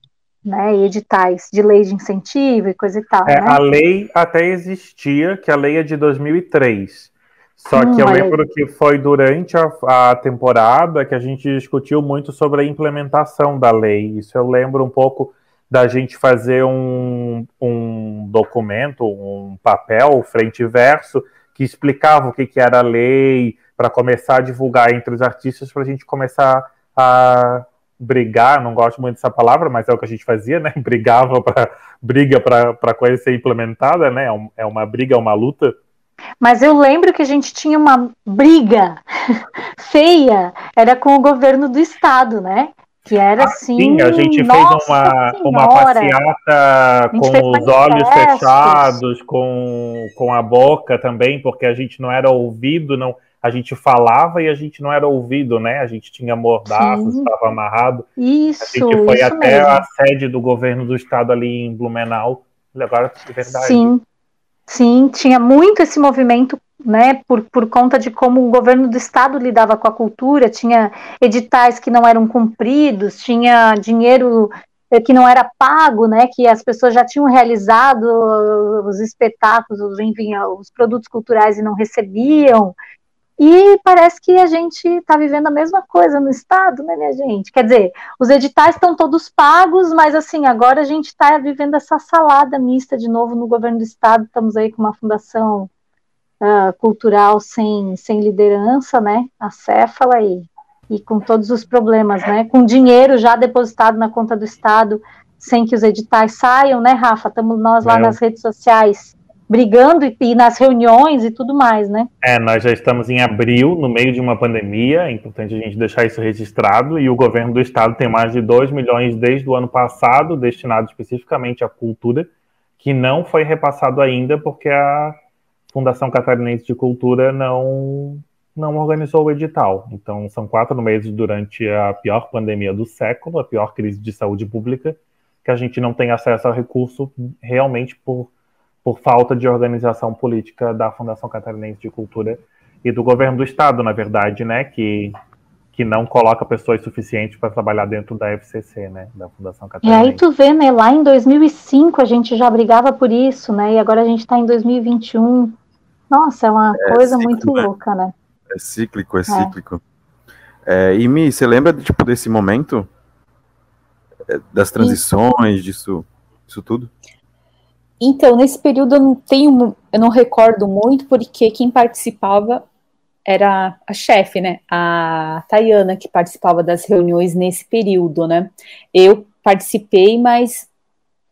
né? Editais de lei de incentivo e coisa e tal. É, né? A lei até existia, que a lei é de 2003. Só hum, que eu lembro que foi durante a, a, temporada que a gente discutiu muito sobre a implementação da lei. Isso eu lembro um pouco da gente fazer um, um documento, um papel, frente e verso, que explicava o que, que era a lei, para começar a divulgar entre os artistas, para a gente começar a brigar, não gosto muito dessa palavra, mas é o que a gente fazia, né? Brigava para briga para coisa ser implementada, né? É, é uma briga, é uma luta. Mas eu lembro que a gente tinha uma briga feia, era com o governo do estado, né? Que era assim. Sim, a gente fez uma, uma passeata com os olhos fechados, com, com a boca também, porque a gente não era ouvido, não. A gente falava e a gente não era ouvido, né? A gente tinha mordaços, estava amarrado. Isso. A gente foi até mesmo. a sede do governo do estado ali em Blumenau. Agora é verdade. Sim, sim, tinha muito esse movimento né, por, por conta de como o governo do estado lidava com a cultura, tinha editais que não eram cumpridos, tinha dinheiro eh, que não era pago, né, que as pessoas já tinham realizado os espetáculos, enfim, os produtos culturais e não recebiam. E parece que a gente está vivendo a mesma coisa no Estado, né, minha gente? Quer dizer, os editais estão todos pagos, mas assim, agora a gente está vivendo essa salada mista de novo no governo do Estado. Estamos aí com uma fundação uh, cultural sem, sem liderança, né? A Céfala e, e com todos os problemas, né? Com dinheiro já depositado na conta do Estado, sem que os editais saiam, né, Rafa? Estamos nós lá nas redes sociais brigando e, e, nas reuniões e tudo mais, né? É, nós já estamos em abril, no meio de uma pandemia, é importante a gente deixar isso registrado, e o governo do estado tem mais de 2 milhões desde o ano passado, destinado especificamente à cultura, que não foi repassado ainda porque a Fundação Catarinense de Cultura não, não organizou o edital. Então, são quatro meses durante a pior pandemia do século, a pior crise de saúde pública, que a gente não tem acesso ao recurso realmente por por falta de organização política da Fundação Catarinense de Cultura e do governo do estado, na verdade, né, que que não coloca pessoas suficientes para trabalhar dentro da FCC, né, da Fundação Catarinense. E aí tu vê, né, lá em 2005 a gente já brigava por isso, né, e agora a gente está em 2021. Nossa, é uma é coisa cíclico, muito né? louca, né? É cíclico, é, é. cíclico. É, e Mi, você lembra tipo desse momento é, das transições, disso, disso tudo? Então, nesse período eu não tenho, eu não recordo muito, porque quem participava era a chefe, né? A Tayana, que participava das reuniões nesse período, né? Eu participei, mas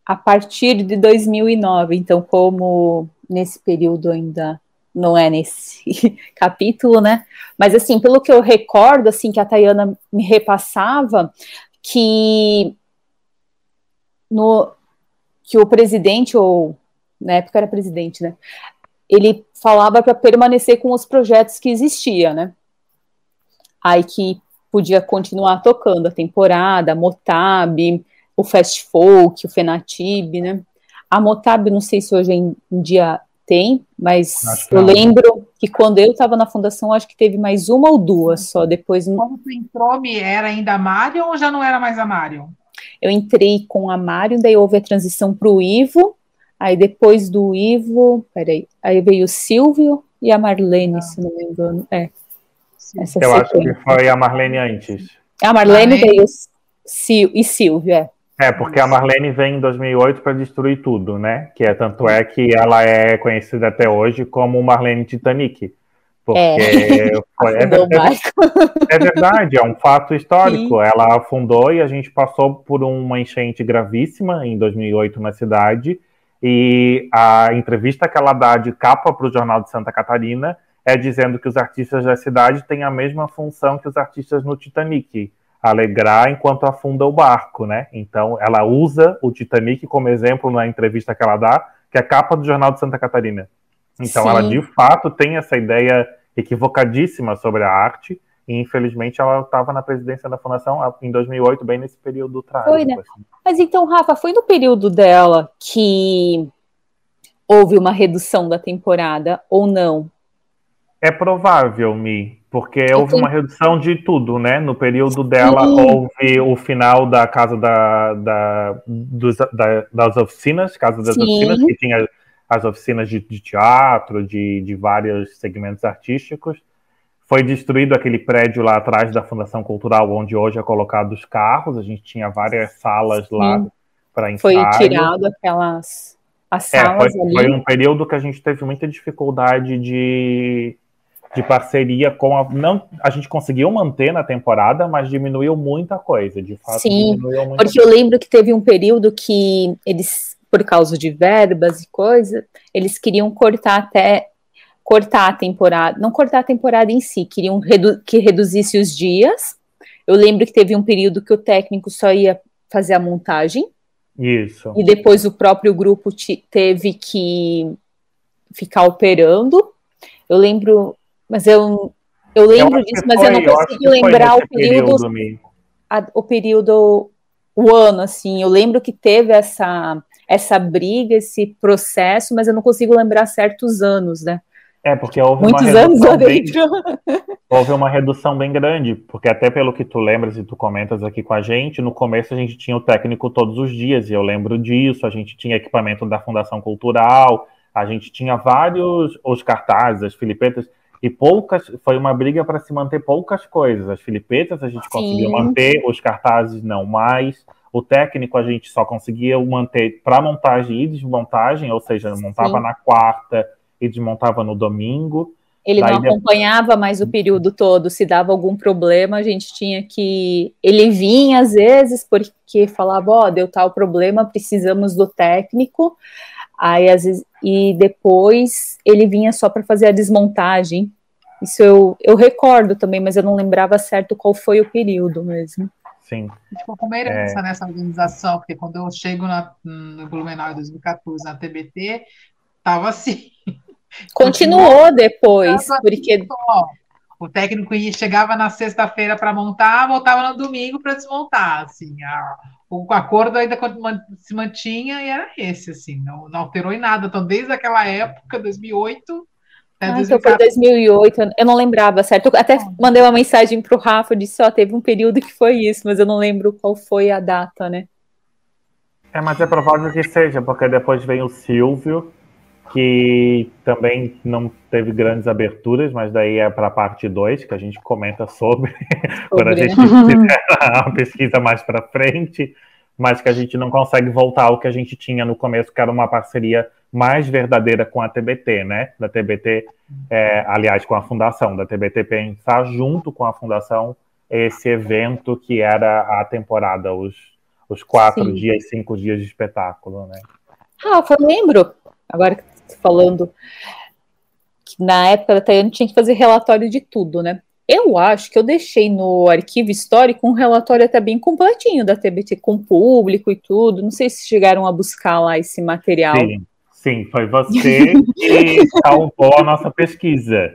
a partir de 2009, então, como nesse período ainda não é nesse capítulo, né? Mas assim, pelo que eu recordo, assim, que a Tayana me repassava, que no, que o presidente, ou na época era presidente, né? Ele falava para permanecer com os projetos que existia, né? Aí que podia continuar tocando a temporada, a Motab, o Fast Folk, o Fenatib, né? A Motab, não sei se hoje em dia tem, mas eu lembro que quando eu estava na fundação, acho que teve mais uma ou duas só. Depois. Quando tu entrou, era ainda a Marion ou já não era mais a Marion? Eu entrei com a Mário, daí houve a transição para o Ivo, aí depois do Ivo, peraí, aí veio o Silvio e a Marlene, ah. se não me engano. É. Essa Eu acho que foi a Marlene antes. A Marlene ah, veio e Silvio, é. É, porque a Marlene vem em 2008 para destruir tudo, né? Que é tanto é que ela é conhecida até hoje como Marlene Titanic. Porque é, foi, é, é, é, verdade, é um fato histórico. Sim. Ela afundou e a gente passou por uma enchente gravíssima em 2008 na cidade. E a entrevista que ela dá de capa para o Jornal de Santa Catarina é dizendo que os artistas da cidade têm a mesma função que os artistas no Titanic, alegrar enquanto afunda o barco, né? Então ela usa o Titanic como exemplo na entrevista que ela dá, que é a capa do Jornal de Santa Catarina. Então Sim. ela de fato tem essa ideia equivocadíssima sobre a arte, e infelizmente ela estava na presidência da fundação em 2008, bem nesse período trágico. Foi, né? Assim. Mas então, Rafa, foi no período dela que houve uma redução da temporada ou não? É provável, Mi, porque houve uma redução de tudo, né? No período dela Sim. houve o final da casa da, da, dos, da das oficinas, casa das Sim. oficinas, que tinha as oficinas de, de teatro, de, de vários segmentos artísticos. Foi destruído aquele prédio lá atrás da Fundação Cultural, onde hoje é colocado os carros. A gente tinha várias salas lá para ensaio. Foi tirado aquelas as salas é, foi, ali. Foi um período que a gente teve muita dificuldade de, de parceria com a. Não, a gente conseguiu manter na temporada, mas diminuiu muita coisa, de fato. Sim, porque coisa. eu lembro que teve um período que eles por causa de verbas e coisa, eles queriam cortar até cortar a temporada, não cortar a temporada em si, queriam redu que reduzisse os dias. Eu lembro que teve um período que o técnico só ia fazer a montagem. Isso. E depois o próprio grupo teve que ficar operando. Eu lembro, mas eu eu lembro eu disso, mas foi, eu não consigo lembrar o período, período a, o período o ano assim. Eu lembro que teve essa essa briga, esse processo, mas eu não consigo lembrar certos anos, né? É, porque houve Muitos uma anos redução bem, houve uma redução bem grande, porque até pelo que tu lembras e tu comentas aqui com a gente, no começo a gente tinha o técnico todos os dias, e eu lembro disso, a gente tinha equipamento da Fundação Cultural, a gente tinha vários, os cartazes, as filipetas, e poucas foi uma briga para se manter poucas coisas. As filipetas a gente Sim. conseguiu manter, os cartazes não mais. O técnico a gente só conseguia manter para montagem e desmontagem, ou seja, montava Sim. na quarta e desmontava no domingo. Ele Daí não acompanhava mais o período todo. Se dava algum problema, a gente tinha que. Ele vinha às vezes porque falava: Ó, oh, deu tal problema, precisamos do técnico. Aí, às vezes, e depois ele vinha só para fazer a desmontagem. Isso eu, eu recordo também, mas eu não lembrava certo qual foi o período mesmo. Sim. Tipo, como herança é... nessa organização, porque quando eu chego na, no Blumenau em 2014 na TBT, tava assim. Continuou depois, porque o técnico ia, chegava na sexta-feira para montar, voltava no domingo para desmontar, assim, a, o acordo ainda se mantinha e era esse, assim, não, não alterou em nada, então desde aquela época, 2008, é, ah, então foi 2008, eu não lembrava, certo? Eu até mandei uma mensagem para o Rafa, disse, ó, teve um período que foi isso, mas eu não lembro qual foi a data, né? É, mas é provável que seja, porque depois vem o Silvio, que também não teve grandes aberturas, mas daí é para a parte 2, que a gente comenta sobre, quando a gente fizer a pesquisa mais para frente, mas que a gente não consegue voltar ao que a gente tinha no começo, que era uma parceria mais verdadeira com a TBT, né? Da TBT, é, aliás, com a fundação, da TBT pensar junto com a fundação esse evento que era a temporada, os, os quatro Sim. dias, cinco dias de espetáculo, né? Rafa, eu lembro, agora falando que na época da Tayane tinha que fazer relatório de tudo, né? Eu acho que eu deixei no arquivo histórico um relatório até bem completinho da TBT com público e tudo. Não sei se chegaram a buscar lá esse material. Sim, sim foi você que salvou a nossa pesquisa.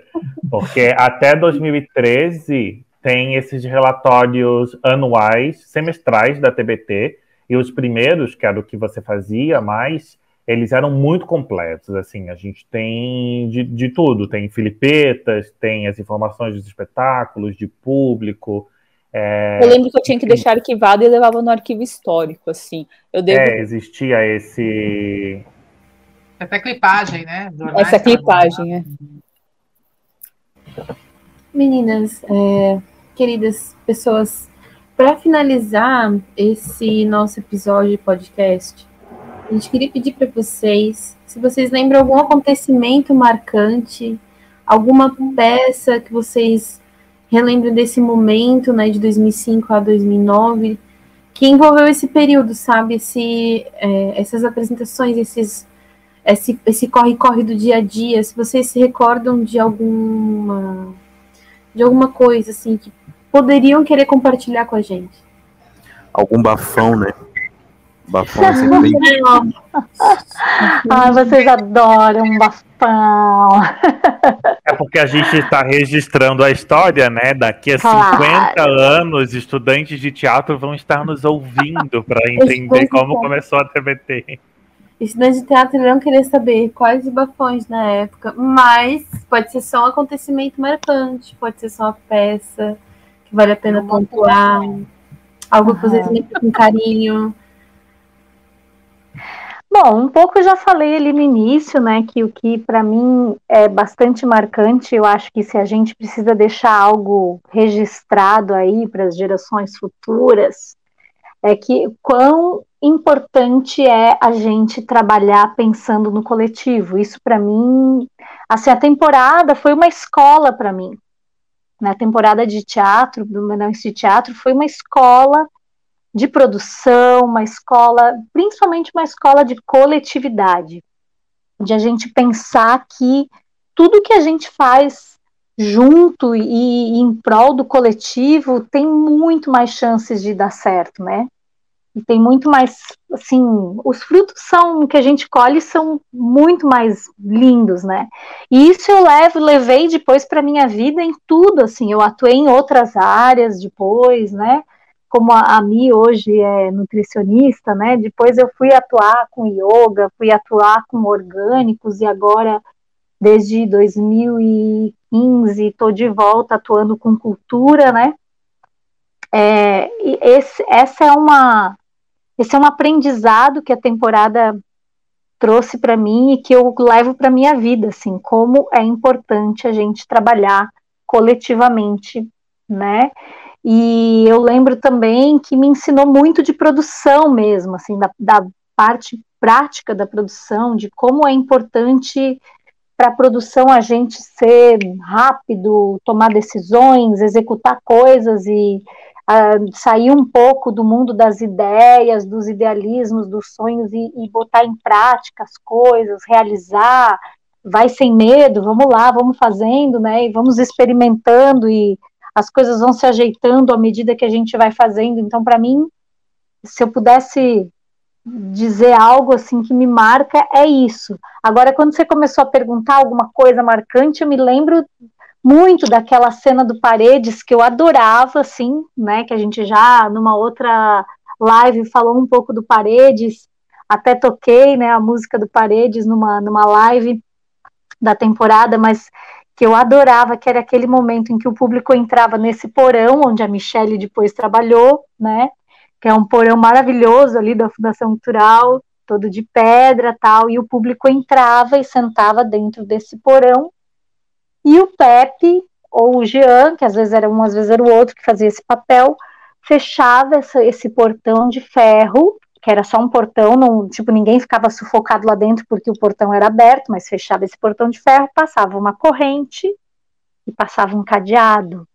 Porque até 2013 tem esses relatórios anuais, semestrais da TBT, e os primeiros, que era o que você fazia mais, eles eram muito completos, assim, a gente tem de, de tudo, tem filipetas, tem as informações dos espetáculos, de público. É... Eu lembro que eu tinha que deixar arquivado e levava no arquivo histórico, assim. Eu devo... É, existia esse... Até clipagem, né? Jornais Essa clipagem, é. Meninas, é, queridas pessoas, para finalizar esse nosso episódio de podcast, a gente queria pedir para vocês se vocês lembram algum acontecimento marcante, alguma peça que vocês relembram desse momento, né, de 2005 a 2009, que envolveu esse período, sabe? Esse, é, essas apresentações, esses, esse, corre-corre do dia a dia. Se vocês se recordam de alguma, de alguma coisa, assim, que poderiam querer compartilhar com a gente. Algum bafão, né? Bafão bem... Ai, vocês adoram um bafão. É porque a gente está registrando a história, né? Daqui a claro. 50 anos, estudantes de teatro vão estar nos ouvindo para entender como começou a TBT. Estudantes de teatro irão querer saber quais os bafões na época, mas pode ser só um acontecimento marcante, pode ser só uma peça que vale a pena pontuar, algo que vocês lembram com carinho. Bom, um pouco já falei ali no início, né, que o que para mim é bastante marcante, eu acho que se a gente precisa deixar algo registrado aí para as gerações futuras, é que quão importante é a gente trabalhar pensando no coletivo. Isso para mim, assim, a temporada foi uma escola para mim. Na né, temporada de teatro, do de Teatro, foi uma escola de produção, uma escola, principalmente uma escola de coletividade, de a gente pensar que tudo que a gente faz junto e, e em prol do coletivo tem muito mais chances de dar certo, né? E tem muito mais, assim, os frutos são que a gente colhe são muito mais lindos, né? E isso eu levo, levei depois para minha vida em tudo, assim, eu atuei em outras áreas depois, né? Como a, a Mi hoje é nutricionista, né? Depois eu fui atuar com yoga, fui atuar com orgânicos e agora desde 2015 estou de volta atuando com cultura, né? É, esse, essa é uma esse é um aprendizado que a temporada trouxe para mim e que eu levo para minha vida, assim, como é importante a gente trabalhar coletivamente, né? E eu lembro também que me ensinou muito de produção mesmo, assim, da, da parte prática da produção, de como é importante para a produção a gente ser rápido, tomar decisões, executar coisas e uh, sair um pouco do mundo das ideias, dos idealismos, dos sonhos e, e botar em prática as coisas, realizar, vai sem medo, vamos lá, vamos fazendo, né? E vamos experimentando e as coisas vão se ajeitando à medida que a gente vai fazendo. Então, para mim, se eu pudesse dizer algo assim que me marca é isso. Agora, quando você começou a perguntar alguma coisa marcante, eu me lembro muito daquela cena do Paredes que eu adorava, assim, né? Que a gente já numa outra live falou um pouco do Paredes, até toquei, né, a música do Paredes numa numa live da temporada, mas que eu adorava, que era aquele momento em que o público entrava nesse porão onde a Michelle depois trabalhou, né? que é um porão maravilhoso ali da Fundação Cultural, todo de pedra tal, e o público entrava e sentava dentro desse porão, e o Pepe, ou o Jean, que às vezes era um, às vezes era o outro que fazia esse papel, fechava essa, esse portão de ferro, que era só um portão, não, tipo, ninguém ficava sufocado lá dentro porque o portão era aberto, mas fechava esse portão de ferro, passava uma corrente e passava um cadeado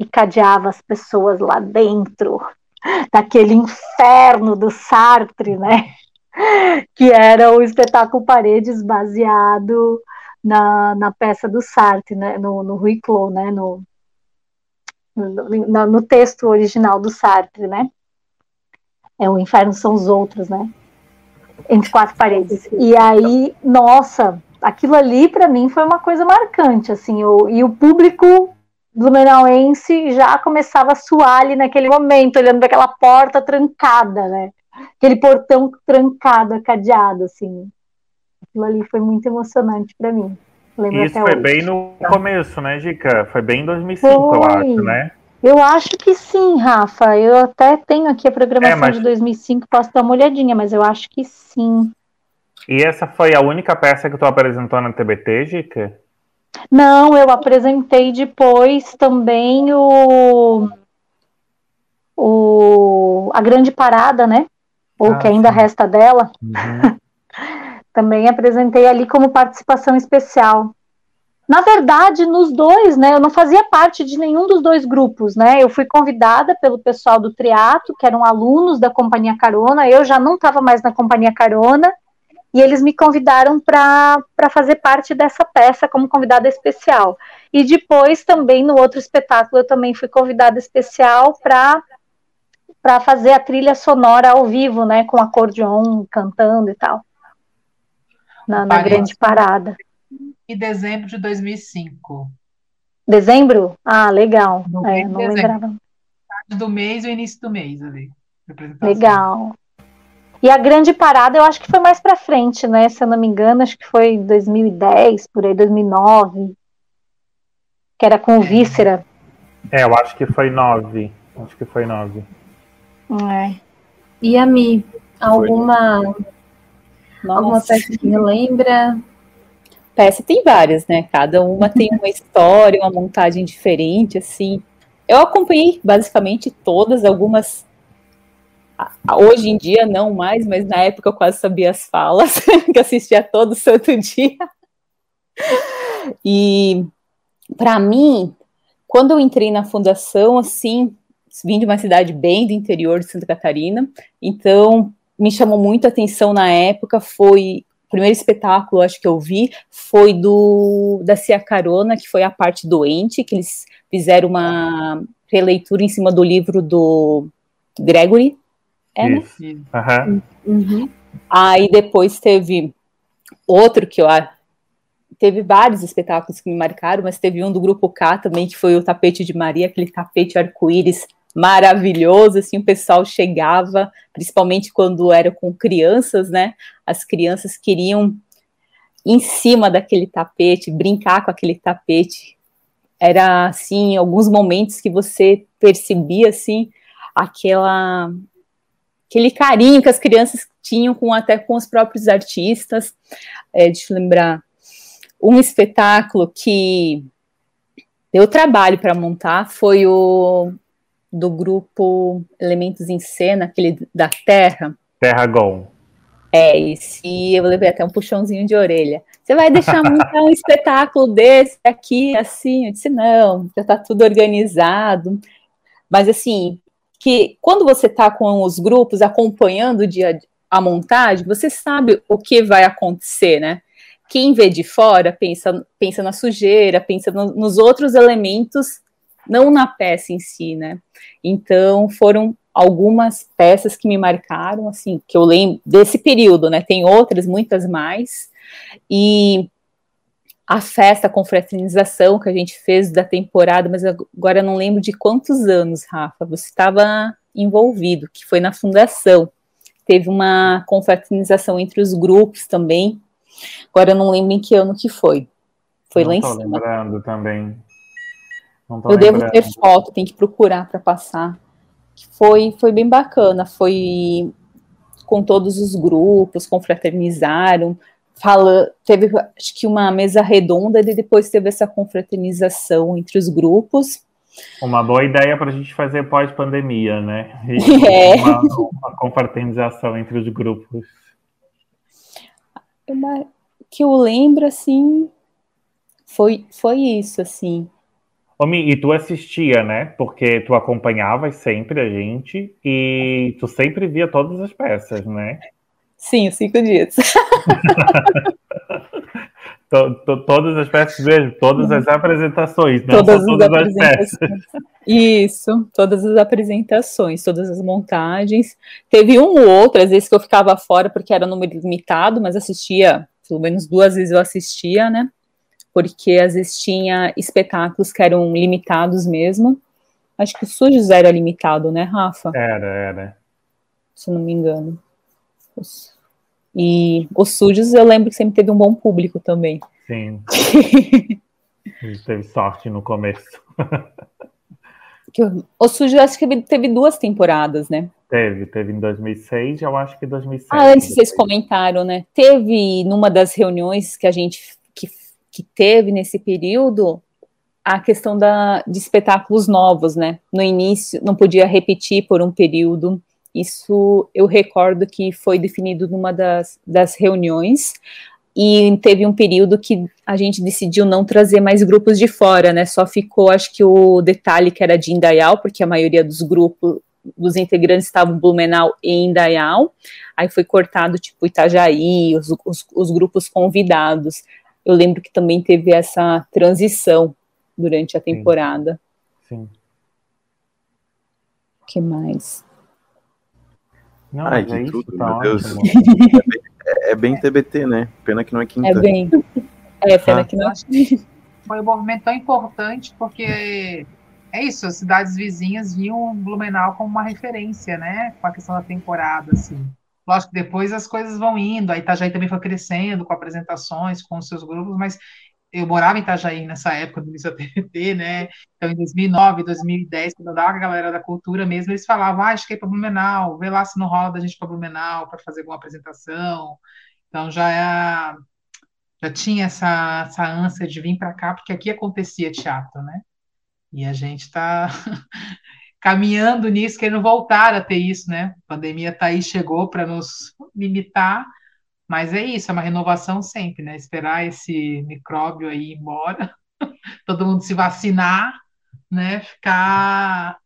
e cadeava as pessoas lá dentro daquele inferno do Sartre, né? Que era o espetáculo Paredes baseado na, na peça do Sartre, né? No, no Rui Clos, né? No, no, no texto original do Sartre, né? É o inferno são os outros, né? Entre quatro paredes. E aí, nossa, aquilo ali para mim foi uma coisa marcante, assim, o, e o público blumenauense já começava a suar ali naquele momento, olhando para aquela porta trancada, né? Aquele portão trancado, cadeado, assim. Aquilo ali foi muito emocionante para mim. Lembro Isso foi hoje. bem no começo, né, Gica? Foi bem em 2005, foi. eu acho, né? Eu acho que sim, Rafa. Eu até tenho aqui a programação é, mas... de 2005, posso dar uma olhadinha, mas eu acho que sim. E essa foi a única peça que tu apresentou na TBT, Gica? Não, eu apresentei depois também o, o a grande parada, né? Ou ah, que ainda sim. resta dela. Uhum. também apresentei ali como participação especial. Na verdade, nos dois, né? Eu não fazia parte de nenhum dos dois grupos, né? Eu fui convidada pelo pessoal do triato, que eram alunos da Companhia Carona. Eu já não estava mais na Companhia Carona e eles me convidaram para fazer parte dessa peça como convidada especial. E depois também no outro espetáculo eu também fui convidada especial para para fazer a trilha sonora ao vivo, né, com acordeon cantando e tal. Na, na grande parada. Em dezembro de 2005. Dezembro? Ah, legal. É, não dezembro. lembrava. Do mês e início do mês ali. Legal. E a grande parada eu acho que foi mais para frente, né? Se eu não me engano, acho que foi 2010, por aí, 2009. Que era com o Víscera. É, eu acho que foi 9. Acho que foi 9. É. E a Mi, alguma, alguma peça que me lembra? Peça tem várias, né? Cada uma tem uma história, uma montagem diferente, assim. Eu acompanhei basicamente todas, algumas Hoje em dia não mais, mas na época eu quase sabia as falas, que assistia todo santo dia. E para mim, quando eu entrei na fundação, assim, vim de uma cidade bem do interior de Santa Catarina, então me chamou muito a atenção na época foi primeiro espetáculo, acho que eu vi, foi do da Cia Carona, que foi a parte doente, que eles fizeram uma releitura em cima do livro do Gregory, é, né? Uhum. Uhum. Aí depois teve outro que eu teve vários espetáculos que me marcaram, mas teve um do grupo K também que foi o tapete de Maria, aquele tapete arco-íris maravilhoso, assim, o pessoal chegava, principalmente quando era com crianças, né? As crianças queriam em cima daquele tapete, brincar com aquele tapete. Era assim, alguns momentos que você percebia assim aquela aquele carinho que as crianças tinham com até com os próprios artistas. É, deixa eu lembrar um espetáculo que deu trabalho para montar foi o do grupo Elementos em Cena, aquele da Terra. Terra Gol. É, e eu levei até um puxãozinho de orelha. Você vai deixar um espetáculo desse aqui, assim? Eu disse, não, já está tudo organizado. Mas assim, que quando você está com os grupos acompanhando o dia a montagem, você sabe o que vai acontecer, né? Quem vê de fora pensa, pensa na sujeira, pensa no, nos outros elementos, não na peça em si, né? Então foram algumas peças que me marcaram, assim, que eu lembro desse período, né? Tem outras, muitas mais. E a festa, a confraternização que a gente fez da temporada, mas agora eu não lembro de quantos anos, Rafa, você estava envolvido, que foi na fundação. Teve uma confraternização entre os grupos também. Agora eu não lembro em que ano que foi. Foi não lá em cima. lembrando também. Eu lembrando. devo ter foto, tem que procurar para passar. Foi, foi bem bacana, foi com todos os grupos, confraternizaram, fala, teve acho que uma mesa redonda e depois teve essa confraternização entre os grupos. Uma boa ideia para a gente fazer pós-pandemia, né? É. Uma, uma, confraternização entre os grupos. Uma, que eu lembro, assim, foi, foi isso, assim. Omi, e tu assistia, né? Porque tu acompanhavas sempre a gente e tu sempre via todas as peças, né? Sim, cinco dias. to, to, todas as peças mesmo, todas as apresentações, não todas, todas as. As Isso, todas as apresentações, todas as montagens. Teve um ou outro, às vezes que eu ficava fora porque era número limitado, mas assistia, pelo menos duas vezes eu assistia, né? Porque às vezes tinha espetáculos que eram limitados mesmo. Acho que o Sujos era limitado, né, Rafa? Era, era. Se não me engano. E os sujos eu lembro que sempre teve um bom público também. Sim. A gente teve sorte no começo. o sujos acho que teve duas temporadas, né? Teve, teve em 2006 e eu acho que 2007. Ah, antes vocês comentaram, né? Teve numa das reuniões que a gente que, teve nesse período a questão da, de espetáculos novos, né? No início não podia repetir por um período. Isso eu recordo que foi definido numa das, das reuniões, e teve um período que a gente decidiu não trazer mais grupos de fora, né? Só ficou, acho que o detalhe que era de Indaial, porque a maioria dos grupos, dos integrantes estavam Blumenau e Indaial. Aí foi cortado, tipo, Itajaí, os, os, os grupos convidados. Eu lembro que também teve essa transição durante a temporada. Sim. O que mais? Não, Ai, que é tudo, tá meu Deus. É, é bem, TBT, né? Pena que não é quinta. É bem. É, pena ah. que não é. Foi um movimento tão importante porque é isso, as cidades vizinhas viam Blumenau como uma referência, né? Com a questão da temporada, assim. Lógico que depois as coisas vão indo, a Itajaí também foi crescendo com apresentações, com os seus grupos, mas eu morava em Itajaí nessa época do início da TVT, né? Então, em 2009, 2010, quando eu dava a galera da cultura mesmo, eles falavam, ah, acho que é para Blumenau, vê lá se não rola da gente para Blumenau para fazer alguma apresentação. Então, já é, já tinha essa, essa ânsia de vir para cá, porque aqui acontecia teatro, né? E a gente está caminhando nisso, querendo voltar a ter isso, né? A pandemia tá aí, chegou para nos limitar, mas é isso, é uma renovação sempre, né? Esperar esse micróbio aí ir embora, todo mundo se vacinar, né? Ficar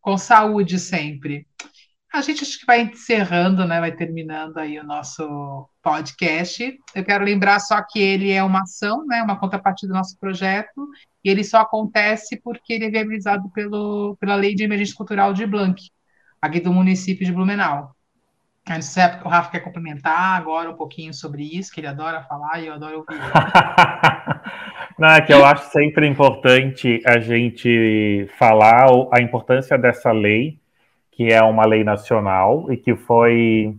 com saúde sempre. A gente acho que vai encerrando, né? Vai terminando aí o nosso podcast. Eu quero lembrar só que ele é uma ação, né? Uma contrapartida do nosso projeto, e ele só acontece porque ele é viabilizado pelo, pela Lei de Emergência Cultural de Blanc, aqui do município de Blumenau. Não sei se o Rafa quer complementar agora um pouquinho sobre isso, que ele adora falar e eu adoro ouvir. Não, é que eu acho sempre importante a gente falar a importância dessa lei, que é uma lei nacional e que foi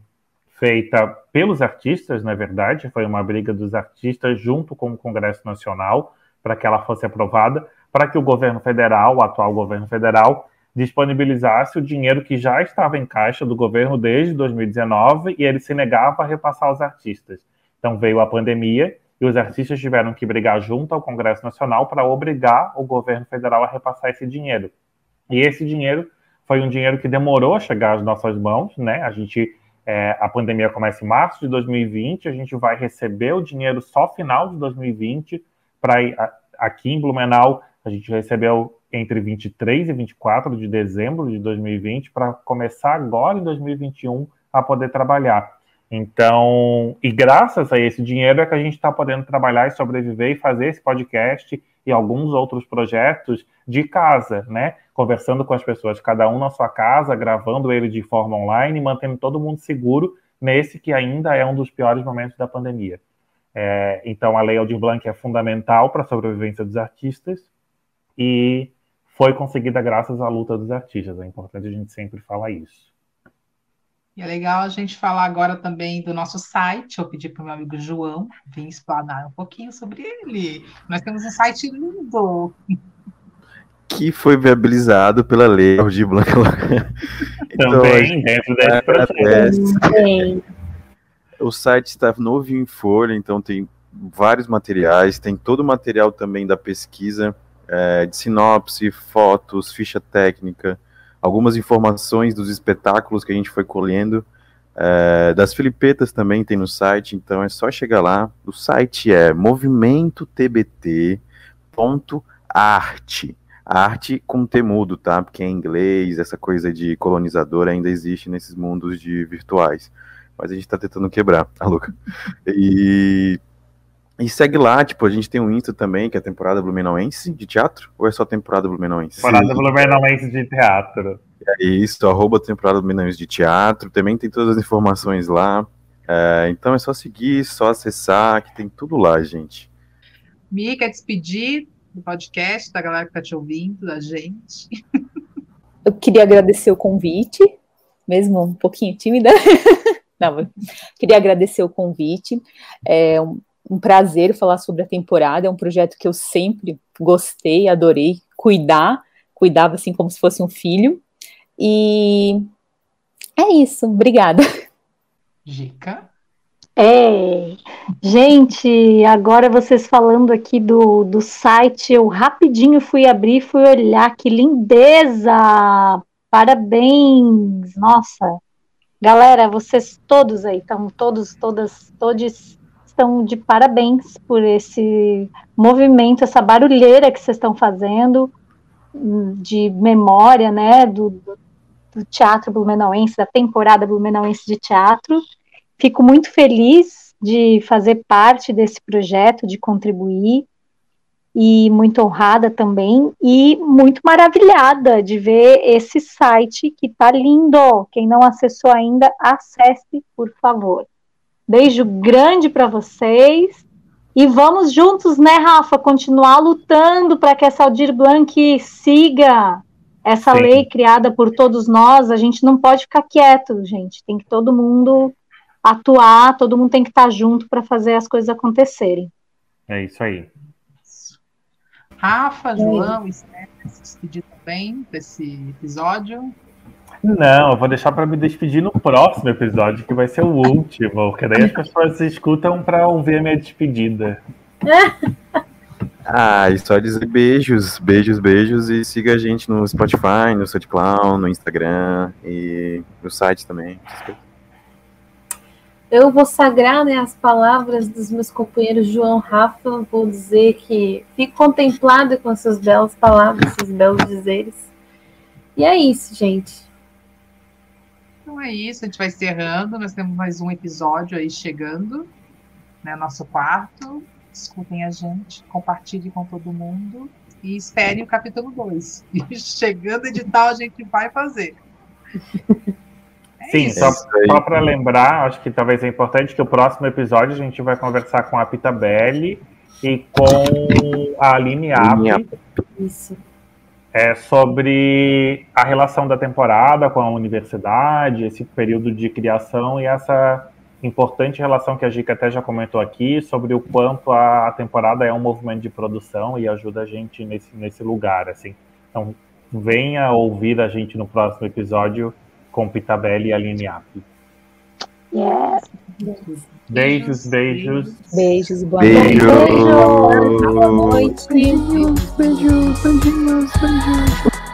feita pelos artistas, na verdade, foi uma briga dos artistas junto com o Congresso Nacional para que ela fosse aprovada, para que o governo federal, o atual governo federal, disponibilizasse o dinheiro que já estava em caixa do governo desde 2019 e ele se negava a repassar aos artistas. Então veio a pandemia e os artistas tiveram que brigar junto ao Congresso Nacional para obrigar o governo federal a repassar esse dinheiro. E esse dinheiro foi um dinheiro que demorou a chegar às nossas mãos, né? A gente é, a pandemia começa em março de 2020, a gente vai receber o dinheiro só final de 2020 para aqui em Blumenau a gente recebeu entre 23 e 24 de dezembro de 2020 para começar agora em 2021 a poder trabalhar. Então, e graças a esse dinheiro é que a gente está podendo trabalhar e sobreviver e fazer esse podcast e alguns outros projetos de casa, né? Conversando com as pessoas, cada um na sua casa, gravando ele de forma online, mantendo todo mundo seguro nesse que ainda é um dos piores momentos da pandemia. É, então, a Lei Aldir Blanc é fundamental para a sobrevivência dos artistas e foi conseguida graças à luta dos artistas. É importante a gente sempre falar isso. E é legal a gente falar agora também do nosso site. Eu pedi para o meu amigo João vir explanar um pouquinho sobre ele. Nós temos um site lindo. Que foi viabilizado pela lei Aldir Blanc. então, também dentro desse processo. O site está novo em folha, então tem vários materiais, tem todo o material também da pesquisa, é, de sinopse, fotos, ficha técnica, algumas informações dos espetáculos que a gente foi colhendo. É, das Filipetas também tem no site, então é só chegar lá. O site é movimentotbt.arte. Arte com temudo, tá? Porque é inglês, essa coisa de colonizador ainda existe nesses mundos de virtuais. Mas a gente tá tentando quebrar, tá louca? E e segue lá, tipo, a gente tem um Insta também, que é a temporada Blumenauense de teatro, ou é só temporada Blumenauense? Temporada Blumenauense de teatro. É isso, arroba temporada Blumenauense de teatro, também tem todas as informações lá. É, então é só seguir, só acessar, que tem tudo lá, gente. Mi, quer despedir do podcast, da galera que tá te ouvindo, da gente? Eu queria agradecer o convite, mesmo um pouquinho tímida. Não, queria agradecer o convite. É um um prazer falar sobre a temporada. É um projeto que eu sempre gostei, adorei cuidar, cuidava assim como se fosse um filho. E é isso. Obrigada. Dica. É, gente, agora vocês falando aqui do, do site, eu rapidinho fui abrir, fui olhar, que lindeza! Parabéns! Nossa, galera, vocês todos aí, estão todos, todas, todos estão de parabéns por esse movimento, essa barulheira que vocês estão fazendo de memória, né, do, do teatro blumenauense, da temporada blumenauense de teatro. Fico muito feliz de fazer parte desse projeto, de contribuir e muito honrada também e muito maravilhada de ver esse site que tá lindo. Quem não acessou ainda, acesse, por favor. Beijo grande para vocês. E vamos juntos, né, Rafa, continuar lutando para que essa Aldir Blanc siga essa Sim. lei criada por todos nós. A gente não pode ficar quieto, gente. Tem que todo mundo atuar, todo mundo tem que estar junto para fazer as coisas acontecerem. É isso aí. Rafa, João, Esther, se despedir também desse episódio. Não, eu vou deixar para me despedir no próximo episódio, que vai ser o último, porque daí as pessoas escutam para ouvir a minha despedida. Ah, e só dizer beijos, beijos, beijos e siga a gente no Spotify, no SoundCloud, no Instagram e no site também. Eu vou sagrar né, as palavras dos meus companheiros João Rafa, vou dizer que fico contemplado com essas belas palavras, esses belos dizeres. E é isso, gente. Então é isso, a gente vai encerrando. Nós temos mais um episódio aí chegando, né? Nosso quarto. Escutem a gente, compartilhem com todo mundo e esperem o capítulo 2. E chegando edital, a gente vai fazer. É Sim, só, só para lembrar, acho que talvez é importante que o próximo episódio a gente vai conversar com a Pita Belli e com a Aline App. Isso é sobre a relação da temporada com a universidade, esse período de criação e essa importante relação que a Gica até já comentou aqui sobre o quanto a, temporada é um movimento de produção e ajuda a gente nesse, nesse lugar, assim. Então, venha ouvir a gente no próximo episódio com Pitabelli e Aline App. Yes. Beijos, beijos. Beijos, boa noite. Boa noite. Beijos, beijos, beijinhos, beijos.